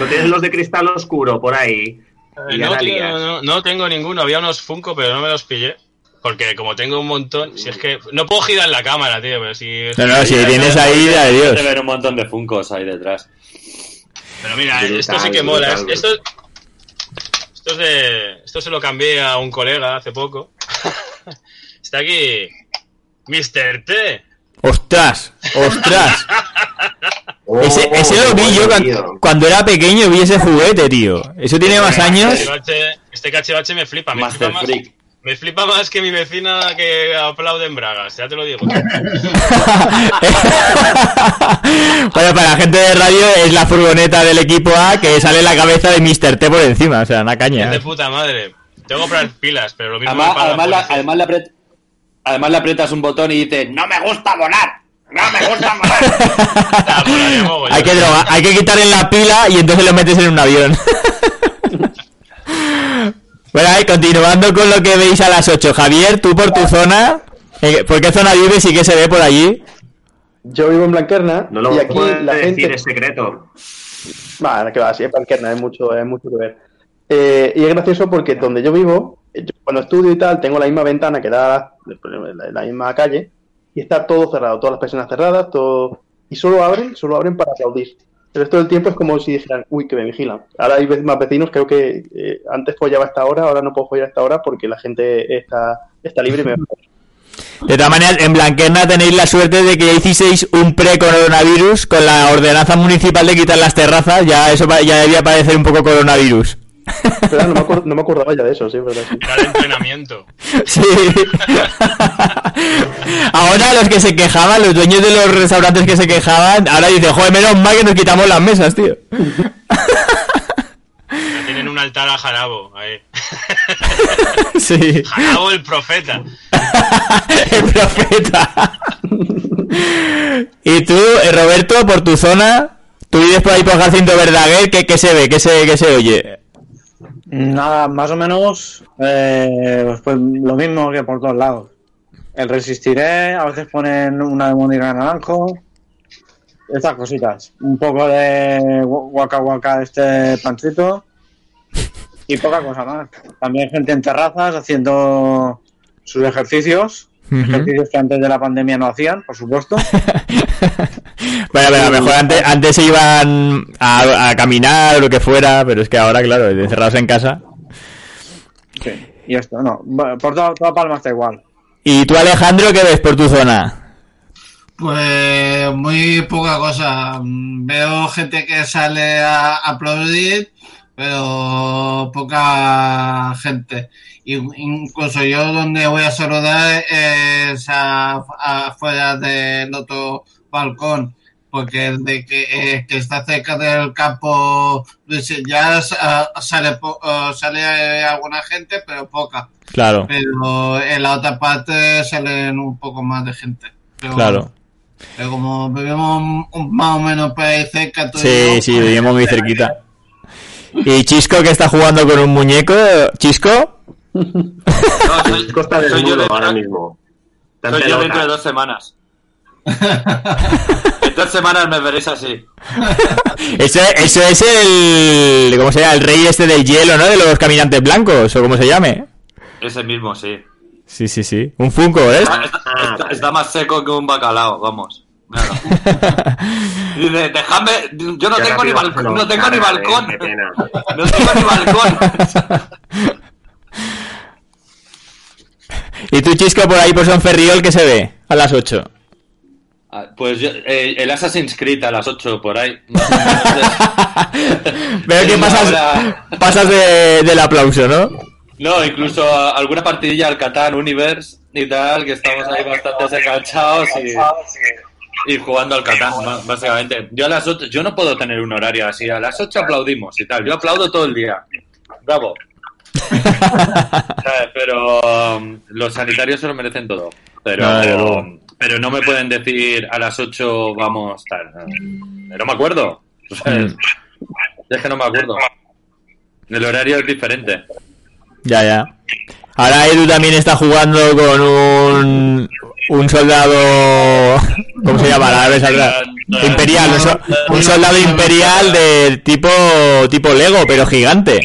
¿No tienes los de cristal oscuro por ahí? No, tío, no, no tengo ninguno. Había unos Funko, pero no me los pillé. Porque como tengo un montón, si es que no puedo girar la cámara, tío, pero si... No, no, si tienes ahí, ya de Dios. Ven un montón de Funcos ahí detrás. Pero mira, Brutal, esto sí que mola. brutal. Esto, esto, es de, esto se lo cambié a un colega hace poco. Está aquí Mr. T. ¡Ostras! ¡Ostras! Oh, Ese, ese lo vi yo cuando era pequeño, vi ese juguete, tío. Eso tiene más años. Cachivache- este cachivache me flipa. Me flipa, más, me flipa más que mi vecina que aplaude en bragas. Ya te lo digo. bueno, para la gente de radio es la furgoneta del equipo A que sale la cabeza de Mr. T por encima, o sea, una Es caña. de puta madre. Tengo que comprar pilas, pero lo mismo Además, me además, la además, le apret- además le aprietas un botón y dice, no me gusta volar. No me gusta mogollón. Hay que droga, hay que quitarle la pila y entonces lo metes en un avión. bueno, ahí continuando con lo que veis a las 8. Javier, tú por tu zona, eh, ¿por qué zona vives y qué se ve por allí? Yo vivo en Blanquerna No lo y aquí la decir, gente... es secreto. Vale, que va, sí, es Blanquerna, es mucho, es mucho que ver. Eh, y es gracioso porque donde yo vivo, yo cuando estudio y tal, tengo la misma ventana que da la misma calle y está todo cerrado, todas las personas cerradas, todo y solo abren, solo abren para aplaudir. El resto del tiempo es como si dijeran, uy, que me vigilan. Ahora hay más vecinos, creo que eh, antes follaba a esta hora, ahora no puedo follar a esta hora porque la gente está, está libre y me De todas maneras, en Blanquerna tenéis la suerte de que ya hicisteis un pre-coronavirus con la ordenanza municipal de quitar las terrazas, ya eso ya debía parecer un poco coronavirus. Pero no me, acuer- no me acordaba ya de eso, sí, verdad. sí. Era de entrenamiento. Sí. Ahora los que se quejaban, los dueños de los restaurantes que se quejaban, ahora dicen, joder, menos mal que nos quitamos las mesas, tío. Ya tienen un altar a Jarabo ahí. Sí. Jarabo el profeta. El profeta. y tú, eh, Roberto, por tu zona, tú vives por ahí por Jacinto Verdaguer, ¿qué, qué se ve? ¿Qué se, qué se oye? Nada, más o menos eh, pues lo mismo que por todos lados. El resistiré, a veces ponen una de Mónica Naranjo, estas cositas. Un poco de gu- guaca guaca este pancito y poca cosa más. También gente en terrazas haciendo sus ejercicios, ejercicios que antes de la pandemia no hacían, por supuesto. Bueno, pero a lo mejor antes, antes se iban a, a caminar o lo que fuera, pero es que ahora, claro, encerrados en casa. Sí, y esto, no, por toda, toda Palma está igual. ¿Y tú, Alejandro, qué ves por tu zona? Pues muy poca cosa. Veo gente que sale a aplaudir, pero poca gente. Incluso yo donde voy a saludar es a- afuera del otro balcón, porque el de que, eh, que está cerca del campo pues, ya sa- sale, po- eh, sale eh, alguna gente, pero poca. Claro, Pero en la otra parte salen un poco más de gente. Pero, claro. pero como vivimos un- más o menos por ahí cerca, Sí, yo, sí, pues, vivimos muy cerquita. Y Chisco que está jugando con un muñeco. ¿Chisco? No, soy, Costa del soy yo Mundo dentro, ahora mismo. Está soy yo dentro de dos semanas. en dos semanas me veréis así. Eso, eso es el. ¿Cómo se llama? El rey este del hielo, ¿no? De los caminantes blancos, o como se llame. Ese mismo, sí. Sí, sí, sí. Un Funko, ¿eh? Está, está- está- más seco que un bacalao, vamos. Dice, dejadme, yo no tengo ni balcón, no tengo ni balcón. Qué pena. No tengo ni balcón. Y tú, Chisco, por ahí por San Ferriol, que se ve? A las 8. Ah, Pues yo, eh, el Assassin's Creed a las 8 por ahí. Veo que pasas, una hora- pasas de- del aplauso, ¿no? No, incluso a- alguna partidilla al Catán Universe y tal, que estamos ahí bastante enganchados y, y jugando al Catán, básicamente. Yo a las 8, yo no puedo tener un horario así, a las 8 aplaudimos y tal, yo aplaudo todo el día. Bravo. ¿Sabes? Pero um, los sanitarios se lo merecen todo. Pero, No. Pero no me pueden decir a las 8 vamos tal. No me acuerdo. ¿sabes? Es que no me acuerdo. El horario es diferente. Ya, ya. Ahora Edu también está jugando con un, un soldado. ¿Cómo se llama? Me saldrá. Imperial, un soldado imperial de tipo tipo Lego, pero gigante.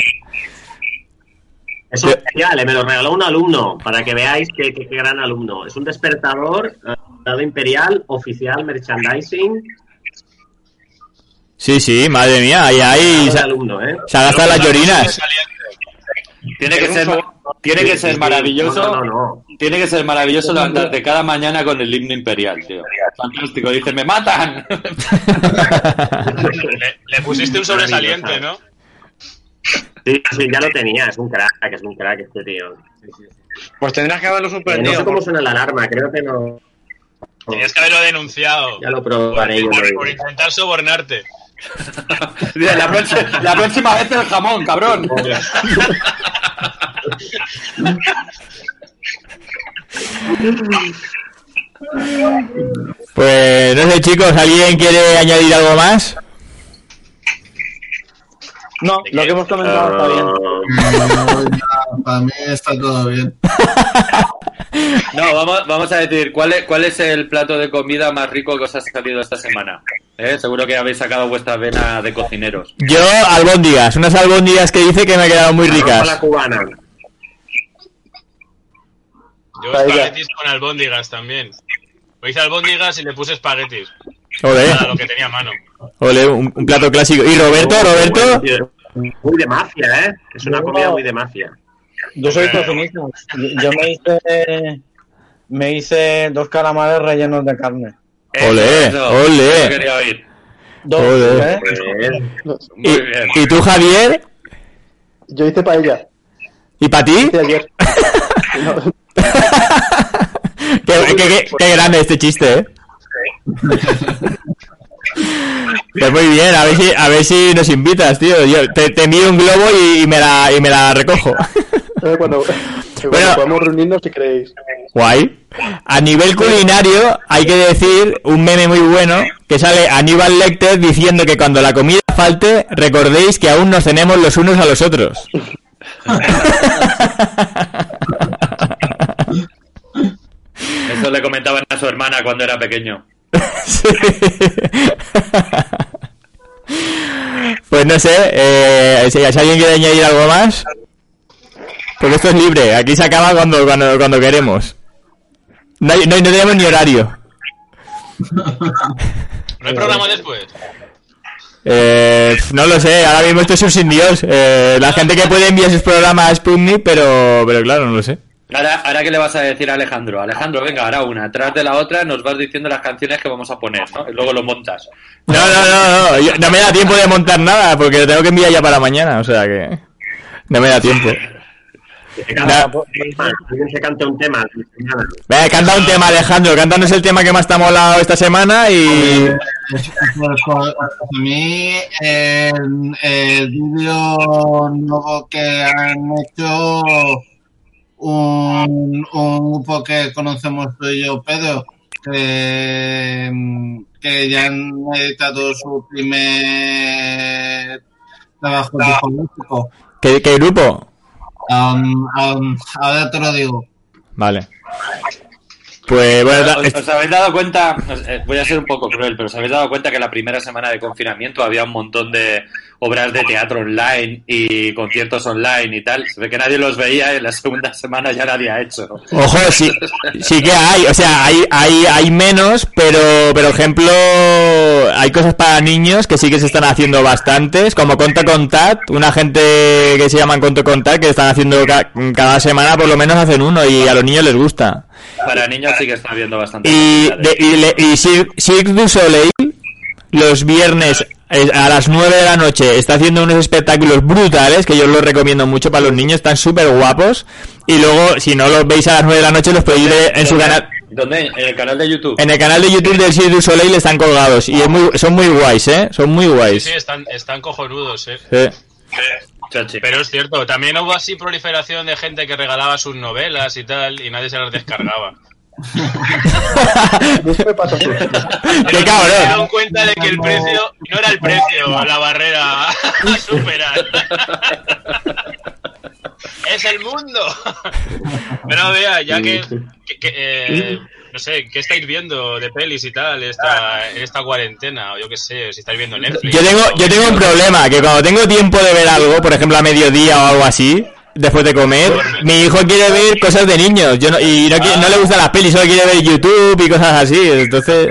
Es oficial, eh, me lo regaló un alumno, para que veáis qué, qué- qué gran alumno. Es un despertador, eh, dado imperial, oficial, merchandising. Sí, sí, madre mía, ahí, ahí se, alumno, ¿eh? se ha gastado las llorinas. Tiene que ser, tiene que ser maravilloso. No, no, no. Tiene que ser maravilloso levantarte cada mañana con el himno imperial, tío. Fantástico. Dice, ¡me matan! Le, le pusiste un sobresaliente, ¿no? Sí, sí, ya lo tenía, es un crack, es un crack este tío. Pues tendrás que haberlo Eh, no sé cómo suena la alarma, creo que no. Tenías que haberlo denunciado. Ya lo probaré yo. Por, lo digo. por intentar sobornarte. La, próxima, la próxima vez el jamón, cabrón. Pues no sé, chicos, ¿alguien quiere añadir algo más? No, lo que hemos comentado está bien. no, ya, para mí está todo bien. No, vamos, vamos a decir, ¿cuál es, ¿cuál es el plato de comida más rico que os ha salido esta semana? ¿Eh? Seguro que habéis sacado vuestra vena de cocineros. Yo, albóndigas, unas albóndigas que dice que me quedaron muy a la ricas. cubana. Yo espaguetis con albóndigas también. Me hice albóndigas y le puse espaguetis. Ole, Para lo que tenía a mano. Ole, un, un plato clásico. ¿Y Roberto, Roberto? Muy de mafia, ¿eh? Es una comida muy de mafia. Yo soy cocinista. Yo- Yo me hice, me hice dos calamares rellenos de carne. Ole, ole. eso quería oír. Dos. ¿eh? Muy ¿Y, bien. y tú, Javier? Yo hice paella. ¿Y para ti? Ayer. Qué- qué- qué grande este chiste, ¿eh? Pues muy bien, a ver si, a ver si nos invitas, tío. Yo te, te envío un globo y, y me la, y me la recojo. eh, cuando, Bueno. podamos reunirnos si queréis. Guay. A nivel culinario, hay que decir un meme muy bueno que sale Aníbal Lecter diciendo que cuando la comida falte, recordéis que aún nos tenemos los unos a los otros. Eso le comentaban a su hermana cuando era pequeño. Sí. Pues no sé, eh, si, si alguien quiere añadir algo más. Porque esto es libre, aquí se acaba cuando, cuando, cuando queremos. No, hay- no, tenemos ni horario. ¿No hay programa después? Eh, no lo sé, ahora mismo esto es un sin Dios. Eh, la gente que puede enviar sus programas a Sputnik, pero, pero claro, no lo sé. Ahora, ahora qué le vas a decir a Alejandro? Alejandro, venga, ahora una, atrás de la otra, nos vas diciendo las canciones que vamos a poner, ¿no? Y luego lo montas. No, no, no, no, yo- no me da tiempo de montar nada porque lo tengo que enviar ya para mañana, o sea que no me da tiempo. Que se cante un tema, alguien se cante un tema. Venga, canta un tema, Alejandro. Cántanos el tema que más te ha molado esta semana y... Pues, pues, pues, a mí el, el vídeo nuevo que han hecho un, un grupo que conocemos tú y yo, Pedro, que, que ya han editado su primer trabajo discográfico. ¿Qué, qué grupo? Um, um, ahora te lo digo. Vale. Pues bueno, ¿Os, os habéis dado cuenta? eh, Voy a ser un poco cruel, pero ¿os habéis dado cuenta que la primera semana de confinamiento había un montón de obras de teatro online y conciertos online y tal? Se ve que nadie los veía y en la segunda semana ya nadie ha hecho. Ojo, sí, sí que hay, o sea, hay, hay, hay menos, pero, pero ejemplo, hay cosas para niños que sí que se están haciendo bastantes, como Conto Contact, una gente que se llaman Conto Contact, que están haciendo ca- cada semana por lo menos hacen uno y a los niños les gusta. Para niños sí que está habiendo bastante. Y, de, y, le- y Cir- Cirque du Soleil, los viernes eh, a las 9 de la noche, está haciendo unos espectáculos brutales que yo los recomiendo mucho para los niños, están súper guapos. Y luego, si no los veis a las 9 de la noche, los podéis ver en su canal. ¿Dónde? En el canal de YouTube. En el canal de YouTube del Cirque du Soleil están colgados y es muy, son muy guays, ¿eh? Son muy Sí, guays. sí, están, están cojonudos, eh. Sí. Pero es cierto, también hubo así proliferación de gente que regalaba sus novelas y tal, y nadie se las descargaba. ¡Qué Se cabrón! dieron cuenta de que el precio no era el precio la barrera a superar. ¡Es el mundo! Pero vea, ya que, que- que, eh, no sé, ¿qué estáis viendo de pelis y tal esta, en esta cuarentena? O yo qué sé, si estáis viendo Netflix. Yo tengo, yo tengo un problema, que cuando tengo tiempo de ver algo, por ejemplo a mediodía o algo así, después de comer, mi hijo quiere ver cosas de niños yo no, y no, quiere- no le gustan las pelis, solo quiere ver YouTube y cosas así, entonces...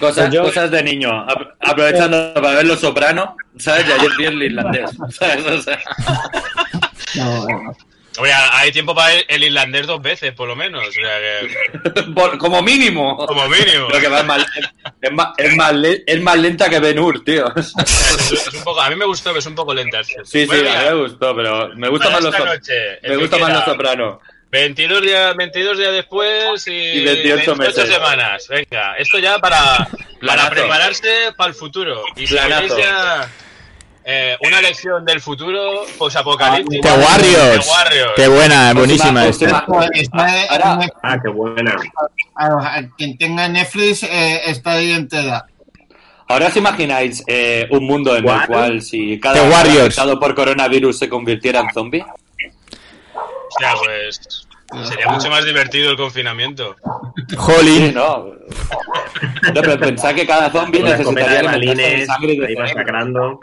Cosas, Yo- cosas de niño. Ap- aprovechando para ver Los Soprano, ¿sabes? Y ayer vi el irlandés, ¿sabes? O sea, Hombre, hay tiempo para el irlandés dos veces, por lo menos. O sea, que, por- como mínimo. como mínimo. Pero que va más, es, más, es, más es más lenta que Ben Hur, tío. Es, es un poco, a mí me gustó, pero es un poco lenta. Sí, sí, a mí me gustó, pero me gusta para más los noche, Me que gusta más los Soprano. 22 días, 22 días después y, Y 28 meses. semanas. Venga, esto ya para, para prepararse para el futuro. Y si ya eh, una lección del futuro posapocalíptico. The Warriors. The Warriors. Qué buena, buenísima Próxima- esta. Pues. Ah, qué buena. A- a quien tenga Netflix eh, está ahí entera. Ahora os imagináis eh, un mundo en el cual si The cada afectado por coronavirus se convirtiera en zombie. O sea, pues sería mucho más divertido el confinamiento. Sí, Jolín. no. No, pero pensad que cada zombie escopeta necesitaría de balines, sangre y de.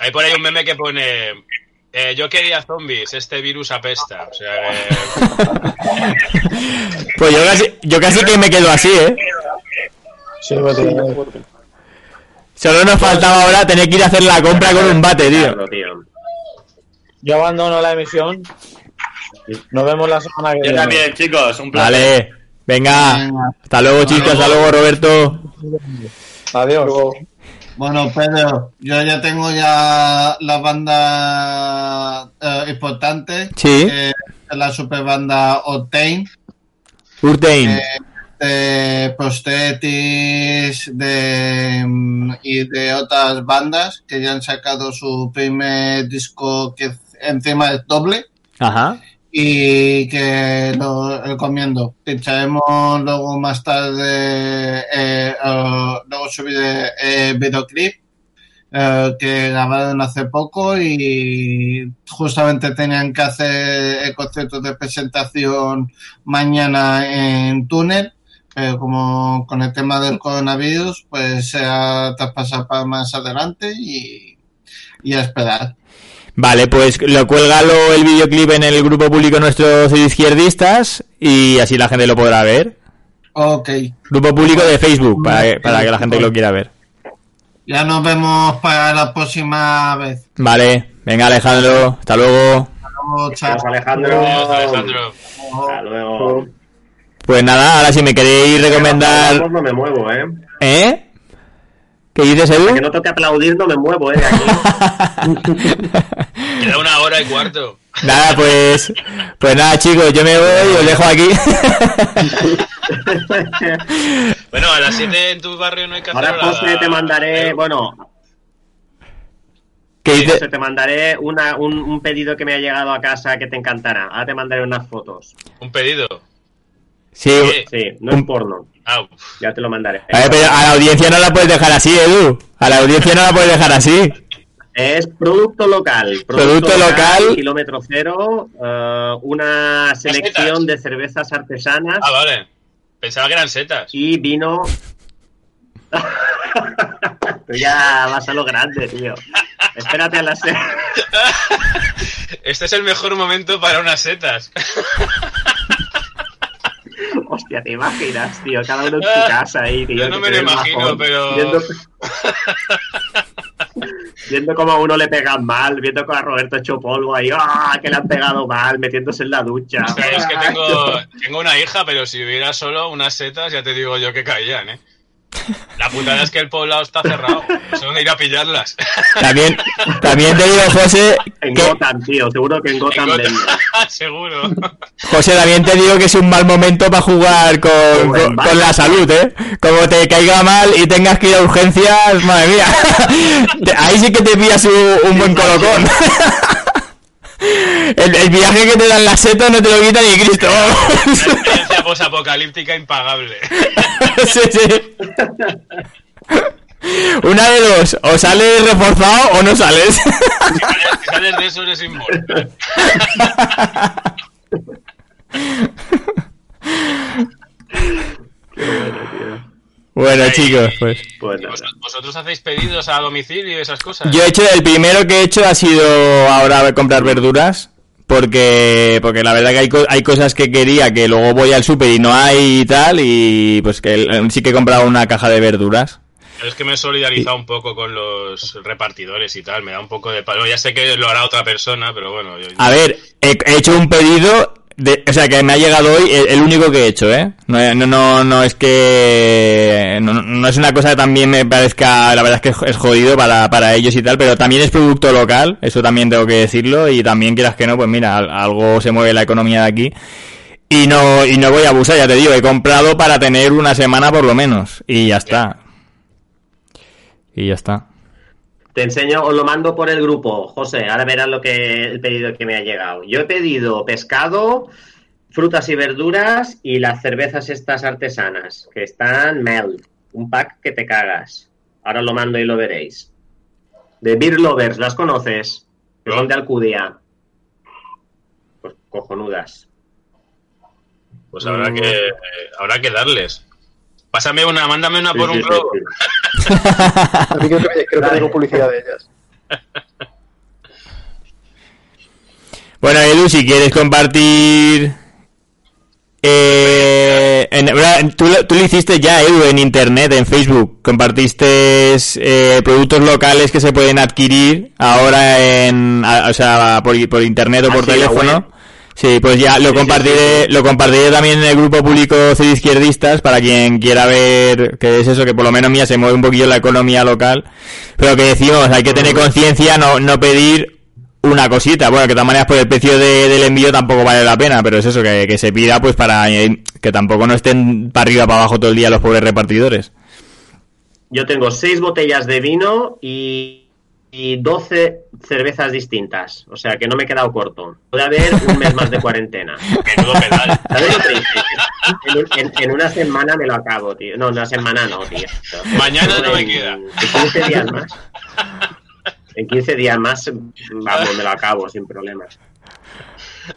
Hay por ahí un meme que pone. eh, yo quería zombies, este virus apesta. O sea que. Pues yo casi, yo casi que me quedo así, ¿eh? Sí, pues, eh, Solo nos faltaba ahora tener que ir a hacer la compra con un bate, tío. Yo abandono la emisión. Nos vemos la semana que Yo viene. también, chicos, un placer. Vale, venga. Venga. Hasta luego, chicos. Hasta luego, Roberto. Adiós. Bueno, Pedro, yo ya tengo ya la banda eh, importante. Sí. que es la super banda Octane. Urtein. eh, de Prosthetis de, mm, y de otras bandas que ya han sacado su primer disco que encima es doble Ajá. Y que lo recomiendo. Pincharemos luego más tarde, eh, eh, luego subiré el videoclip eh, que grabaron hace poco y justamente tenían que hacer el concierto de presentación mañana en Túnel. Pero como con el tema del coronavirus, pues se ha traspasado para más adelante y, y a esperar. Vale, pues lo cuélgalo el videoclip en el grupo público nuestros izquierdistas y así la gente lo podrá ver. Ok. Grupo público de Facebook para que, para que la gente lo quiera ver. Ya nos vemos para la próxima vez. Vale, venga Alejandro, hasta luego. Chao, chao. Adiós, Alejandro. Adiós, Alejandro. Hasta luego. Pues nada, ahora si me queréis recomendar... No me muevo, ¿eh? ¿Eh? ¿Qué dices, Edu? Que no toque aplaudir, no me muevo, ¿eh? De aquí. Queda una hora y cuarto. Nada, pues. Pues nada, chicos, yo me voy, os dejo aquí. Bueno, a las 7 en tu barrio no hay que hacer Ahora, José, te mandaré, bueno, ¿Qué dice? José, te mandaré una, un, un pedido que me ha llegado a casa que te encantará. Ahora te mandaré unas fotos. Un pedido. Sí. Sí, no es porno. Ah, Ya te lo mandaré. A ver, pero a la audiencia no la puedes dejar así, Edu. A la audiencia no la puedes dejar así. Es producto local. Producto local. Kilómetro cero. eh, una selección de cervezas artesanas ah, vale. Pensaba que eran setas. y vino. Tú ya vas a lo grande, tío. Espérate a las se- Este es el mejor momento para unas setas. Hostia, te imaginas, tío. Cada uno en su casa ahí, tío. Yo no me lo imagino, pero- Viendo, viendo cómo a uno le pegan mal, viendo cómo a Roberto hecho polvo ahí, ¡ah! que le han pegado mal, metiéndose en la ducha. O sea, es que tengo, tengo una hija, pero si hubiera solo unas setas, ya te digo yo que caían, ¿eh? La putada es que el poblado está cerrado. No sé dónde ir a pillarlas. También, también te digo, José, En que, Gotham, tío, seguro que en Gotham En. Gotham, Seguro. José, también te digo que es un mal momento para jugar con, con, la salud, ¿eh? Como te caiga mal y tengas que ir a urgencias, madre mía. Ahí sí que te pillas un, un buen colocón. El, el viaje que te dan las setas no te lo quita ni Cristo. Una experiencia posapocalíptica impagable. sí, sí. Una de dos, o sales reforzado o no sales. Si sales de eso eres inmortal. Bueno, chicos, pues. Pues nada. ¿Vos- ¿Vosotros hacéis pedidos a domicilio y esas cosas? Yo he hecho, el primero que he hecho ha sido ahora comprar verduras. Porque, porque la verdad que hay, co- hay cosas que quería que luego voy al súper y no hay y tal. Y pues que sí que he comprado una caja de verduras. Yo es que me he solidarizado un poco con los repartidores y tal. Me da un poco de palo. Ya sé que lo hará otra persona, pero bueno. yo- A ver, he, he hecho un pedido, de, o sea, que me ha llegado hoy, el, el único que he hecho, ¿eh? No, no, no, no es que... No, no es una cosa que también me parezca, la verdad es que es jodido para, para ellos y tal, pero también es producto local, eso también tengo que decirlo, y también quieras que no, pues mira, al- algo se mueve la economía de aquí. Y no, y no voy a abusar, ya te digo, he comprado para tener una semana por lo menos, y ya está. Y ya está. Te enseño, os lo mando por el grupo, José. Ahora verás lo que el pedido que me ha llegado. Yo he pedido pescado, frutas y verduras y las cervezas estas artesanas, que están melt. Un pack que te cagas. Ahora lo mando y lo veréis. De Beer Lovers, ¿las conoces? Son de Alcudia. Pues cojonudas. Pues habrá que, habrá que darles. Pásame una, mándame una por Sí, un sí, globo. sí, creo que, creo que tengo publicidad de ellas. Bueno, Edu, si quieres compartir... Eh, en- tú, lo- tú lo hiciste ya, Edu, en internet, en Facebook. Compartiste eh, productos locales que se pueden adquirir ahora en, a- o sea, por, por internet o Ah, por teléfono. Sí, pues ya lo compartiré, lo compartiré también en el grupo público izquierdistas para quien quiera ver que es eso, que por lo menos mía se mueve un poquillo la economía local. Pero que decimos, hay que tener conciencia, no, no pedir una cosita. Bueno, que de todas maneras por el precio de- del envío tampoco vale la pena, pero es eso, que, que se pida pues para que tampoco no estén para arriba para abajo todo el día los pobres repartidores. Yo tengo seis botellas de vino y, y 12 cervezas distintas. O sea que no me he quedado corto. Puede haber un mes más de cuarentena. Pedal. ¿Sabes lo triste? En, en- en una semana me lo acabo, tío. No, una semana no, tío. Mañana no me En- queda. En 15 días más. En 15 días más, vamos, me lo acabo sin problemas.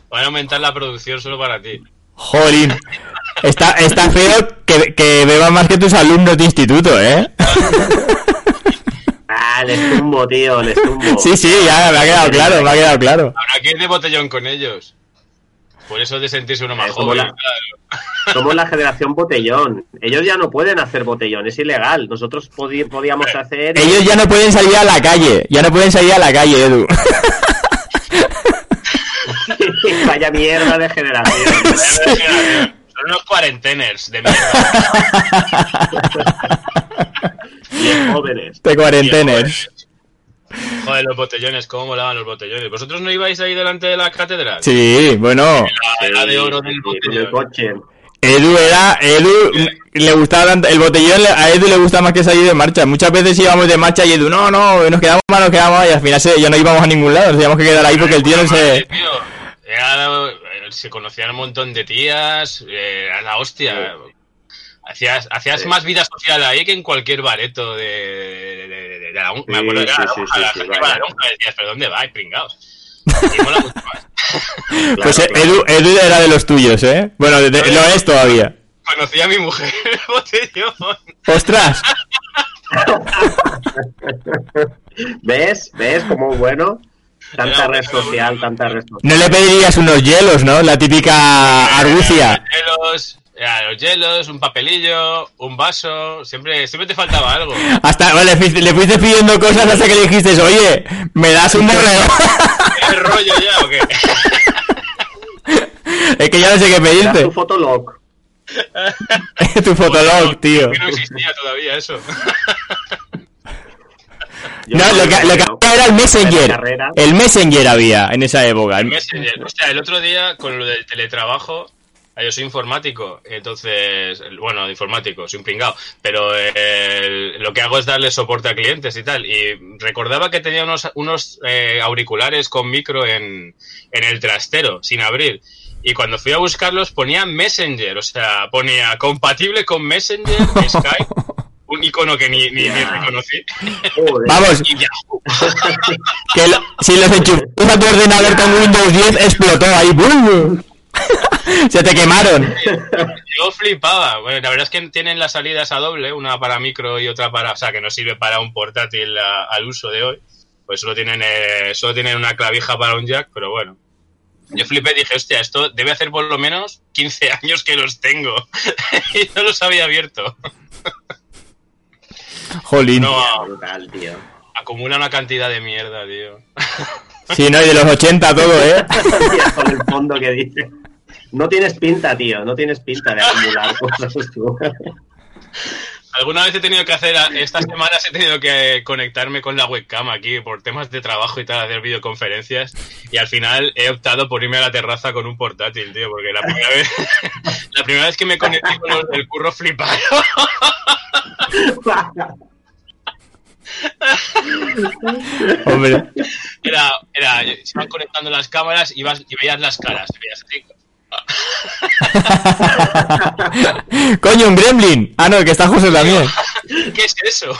Van a aumentar la producción solo para ti. Jolín. Está, está feo que, que beban más que tus alumnos de instituto, ¿eh? Ah, les tumbo, tío, les tumbo. Sí, sí, ya me ha quedado claro, me ha quedado claro. Habrá que ir de botellón con ellos. Por eso de sentirse uno más Eh, como joven. la- claro. Somos la generación botellón. Ellos ya no pueden hacer botellón, es ilegal. Nosotros podi- podíamos hacer. Ellos ya no pueden salir a la calle, ya no pueden salir a la calle, Edu. Vaya mierda de generación. Son unos cuarenteners de mierda. Bien jóvenes. De cuarenteners. Joder, los botellones, cómo molaban los botellones. ¿Vosotros no ibais ahí delante de la catedral? Sí, bueno. La era de oro del botellón. coche. Edu era, Edu le gustaba tanto- el botellón a Edu le gusta más que salir de marcha. Muchas veces íbamos de marcha y Edu, no, no, nos quedamos más, nos quedamos más", y al final se- ya no íbamos a ningún lado, nos teníamos que quedar ahí porque el tío no se... tío. Era- se conocían un montón de tías, eh, era la hostia. Hacías, hacías más vida social ahí que en cualquier bareto de, de, de- de la Me Sí, acuerdo de la sí, sí, lonja, sí, sí, decías, ¿pero dónde vais, pringaos? Y mola mucho más. Pues eh, claro. Edu, Edu era de los tuyos, ¿eh? Bueno, de- de- lo es todavía. Conocí a mi mujer botellón. ¡Ostras! ¿Ves? ¿Ves cómo bueno? Tanta red social, tanta red social. No le pedirías unos hielos, ¿no? La típica argucia. Hielos, eh, los hielos, un papelillo, un vaso, siempre, siempre te faltaba algo. Hasta, vale, le fuiste pidiendo cosas hasta que le dijiste, oye, ¿me das un morreo? ¿Qué rollo ya o qué? es que ya no sé qué pedirte. tu fotolog. tu fotolog, tío. Que no existía todavía eso. Yo No, lo que, lo que había era el Messenger. El Messenger había en esa época. El Messenger. Hostia, el otro día con lo del teletrabajo, yo soy informático, entonces, bueno, informático, soy un pringao, pero eh, lo que hago es darle soporte a clientes y tal. Y recordaba que tenía unos, unos eh, auriculares con micro en, en el trastero, sin abrir. Y cuando fui a buscarlos ponía Messenger, o sea, ponía compatible con Messenger, Skype, un icono que ni, ni, ni reconocí. Joder. Vamos, que lo- si los enchufas a tu ordenador con Windows 10 explotó ahí. ¡bum! Se te quemaron. Yo flipaba. Bueno, la verdad es que tienen las salidas a doble, una para micro y otra para, o sea, que no sirve para un portátil a- al uso de hoy. Pues solo tienen, eh, solo tienen una clavija para un jack, pero bueno. Yo flipé y dije, hostia, esto debe hacer por lo menos 15 años que los tengo. y no los había abierto. Jolín. No, Brutal, tío. acumula una cantidad de mierda, tío. Sí, no, y de los 80 todo, ¿eh? Con el fondo que dice. No tienes pinta, tío. No tienes pinta de acumular cosas tú. Alguna vez he tenido que hacer, estas semanas he tenido que conectarme con la webcam aquí por temas de trabajo y tal, hacer videoconferencias. Y al final he optado por irme a la terraza con un portátil, tío, porque la primera vez, la primera vez que me conecté con los del curro fliparon. Hombre. Era, era, se iban conectando las cámaras y, vas, y veías las caras. y veías así. Coño, un gremlin. Ah, no, que está José también. ¿Qué es eso?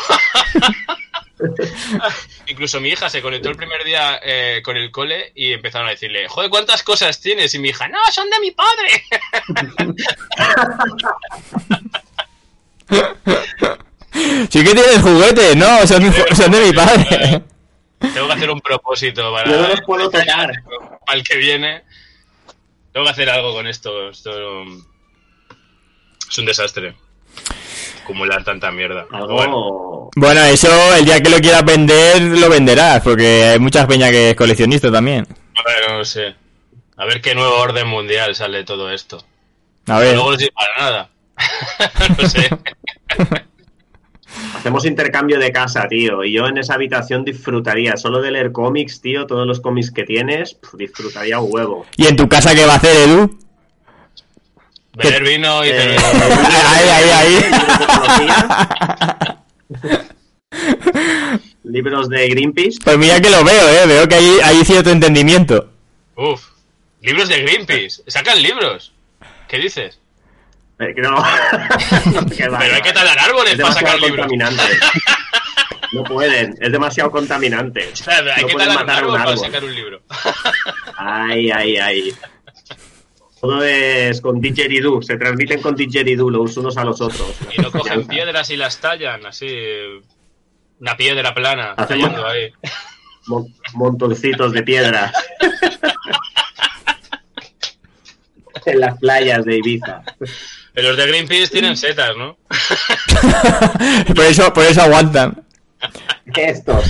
Incluso mi hija se conectó el primer día eh, con el cole y empezaron a decirle, joder, ¿cuántas cosas tienes? Y mi hija, no, son de mi padre. Sí que tienes juguetes, no, son, son de mi padre. Tengo que hacer un propósito para, Yo no los puedo tocar. para el que viene. Tengo que hacer algo con esto. Esto es un desastre. Acumular tanta mierda. Algo. Bueno, Bueno, eso el día que lo quieras vender, lo venderás, porque hay muchas peñas que es coleccionista también. bueno, no sé. A ver qué nuevo orden mundial sale de todo esto. A ver. Luego no sirve para nada. no sé. Hacemos intercambio de casa, tío. Y yo en esa habitación disfrutaría solo de leer cómics, tío. Todos los cómics que tienes, disfrutaría un huevo. ¿Y en tu casa qué va a hacer, Edu? Beber vino y Eh. Ahí, ahí, ahí. Libros de Greenpeace. Pues mira que lo veo, eh. Veo que hay, hay cierto entendimiento. Uf. Libros de Greenpeace. Sacan libros. ¿Qué dices? Eh, que no. Pero hay que talar árboles Es para sacar libros. No pueden, es demasiado contaminante. O sea, hay No que talar un árbol un para árbol. sacar un libro. Ay, ay, ay. Todo es con didgeridoo, se transmiten con didgeridoo los unos a los otros. Y no cogen piedras y las tallan, así. Una piedra plana, tallando ahí. Mon- montoncitos de piedra. en las playas de Ibiza. Pero los de Greenpeace tienen setas, ¿no? por eso, por eso aguantan. Estos,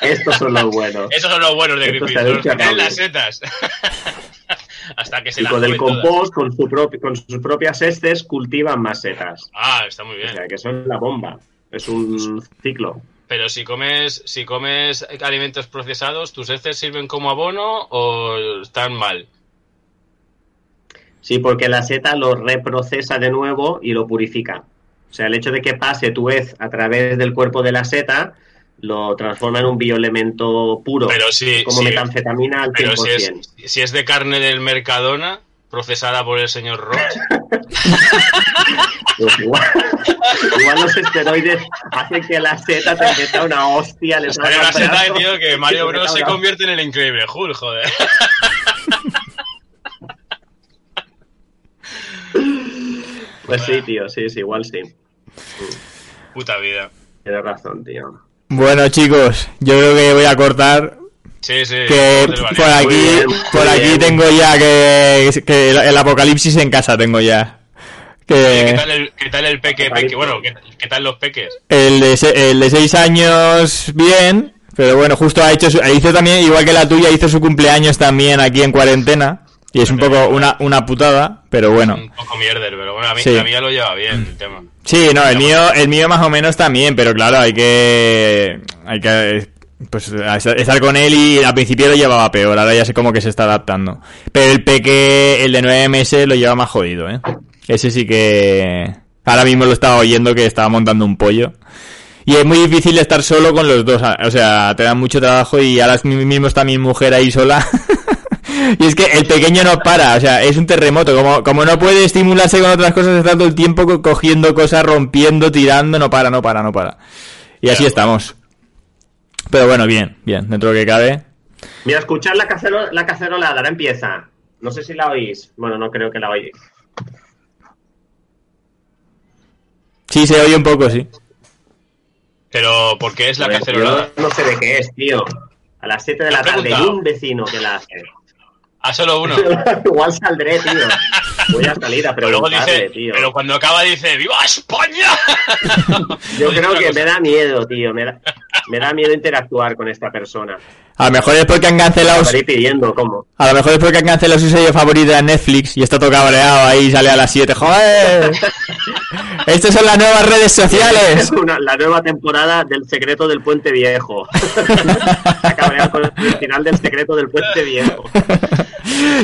estos son los buenos. Esos son los buenos de Estos Greenpeace, los que tienen las setas. Hasta que se Y con el compost, con, su propio, con sus propias heces, cultivan más setas. Ah, está muy O bien. sea, que son la bomba. Es un ciclo. pero si comes, si comes alimentos procesados, ¿tus heces sirven como abono o están mal? Sí, porque la seta lo reprocesa de nuevo y lo purifica. O sea, el hecho de que pase tu hez a través del cuerpo de la seta lo transforma en un bioelemento puro, Pero si, como si- metanfetamina al 100%. pero si es, si es de carne del Mercadona, procesada por el señor Roche, Pues igual, igual los esteroides hacen que la seta te meta una hostia. Le Sale un seta, tío, que Mario Bros se convierte en el increíble Hulk, joder. Pues sí, tío, sí, sí, igual sí. Puta vida. Tienes razón, tío. Bueno, chicos, yo creo que voy a cortar. Sí, sí. Que por aquí, bien, por aquí bien. tengo ya que, que el, el apocalipsis en casa tengo ya. ¿Qué Que tal el, qué tal el peque, peque? Bueno, ¿qué, qué tal los peques? el de, se- el de 6 años, bien. Pero bueno, justo ha hecho su- hizo también, igual que la tuya, hizo su cumpleaños también aquí en cuarentena. Y es un poco una, una putada, pero bueno. Un poco mierder, pero bueno, a mí, Sí. a mí ya lo lleva bien el tema. Sí, no, el mío, el mío más o menos también, pero claro, hay que, hay que, pues, estar con él y al principio lo llevaba peor, ahora ya sé cómo que se está adaptando. Pero el peque, el de nueve meses, lo lleva más jodido, ¿eh? Ese sí que, ahora mismo lo estaba oyendo que estaba montando un pollo. Y es muy difícil estar solo con los dos, o sea, te dan mucho trabajo y ahora mismo está mi mujer ahí sola. Y es que el pequeño no para, o sea, es un terremoto. Como, como no puede estimularse con otras cosas, está todo el tiempo co- cogiendo cosas, rompiendo, tirando, no para, no para, no para. Y así estamos. Pero bueno, bien, bien, dentro de lo que cabe. Mira, escuchad la, cacero, la cacerolada, ahora empieza. No sé si la oís. Bueno, no creo que la oís. Sí, se oye un poco, sí. Pero, ¿por qué es la cacerolada? no sé de qué es, tío. A las 7 de la ¿Te has tarde hay preguntado? un vecino que la hace. Ah, solo uno. Igual saldré, tío. Voy a salir a Pero luego preguntarle, dice, tío. pero cuando acaba dice, ¡Viva España! Yo creo que cosa. me da miedo, tío. Me da, me da miedo interactuar con esta persona. A lo mejor es porque han cancelado, Estaré pidiendo cómo. a lo mejor es porque han cancelado su serie favorita de Netflix y está todo cabreado ahí y sale a las 7. ¡Joder! Estas son las nuevas redes sociales. Una- la nueva temporada del secreto del puente viejo. Está cabreado con el final del secreto del puente viejo.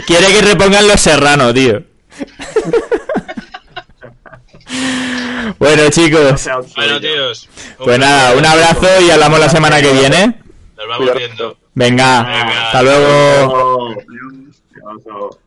Quiere que repongan los serranos, tío. Bueno, chicos. Bueno, tíos. Pues nada, un abrazo y hablamos la semana que viene. Nos vamos viendo. Venga, Venga. hasta luego. Chao. Chao.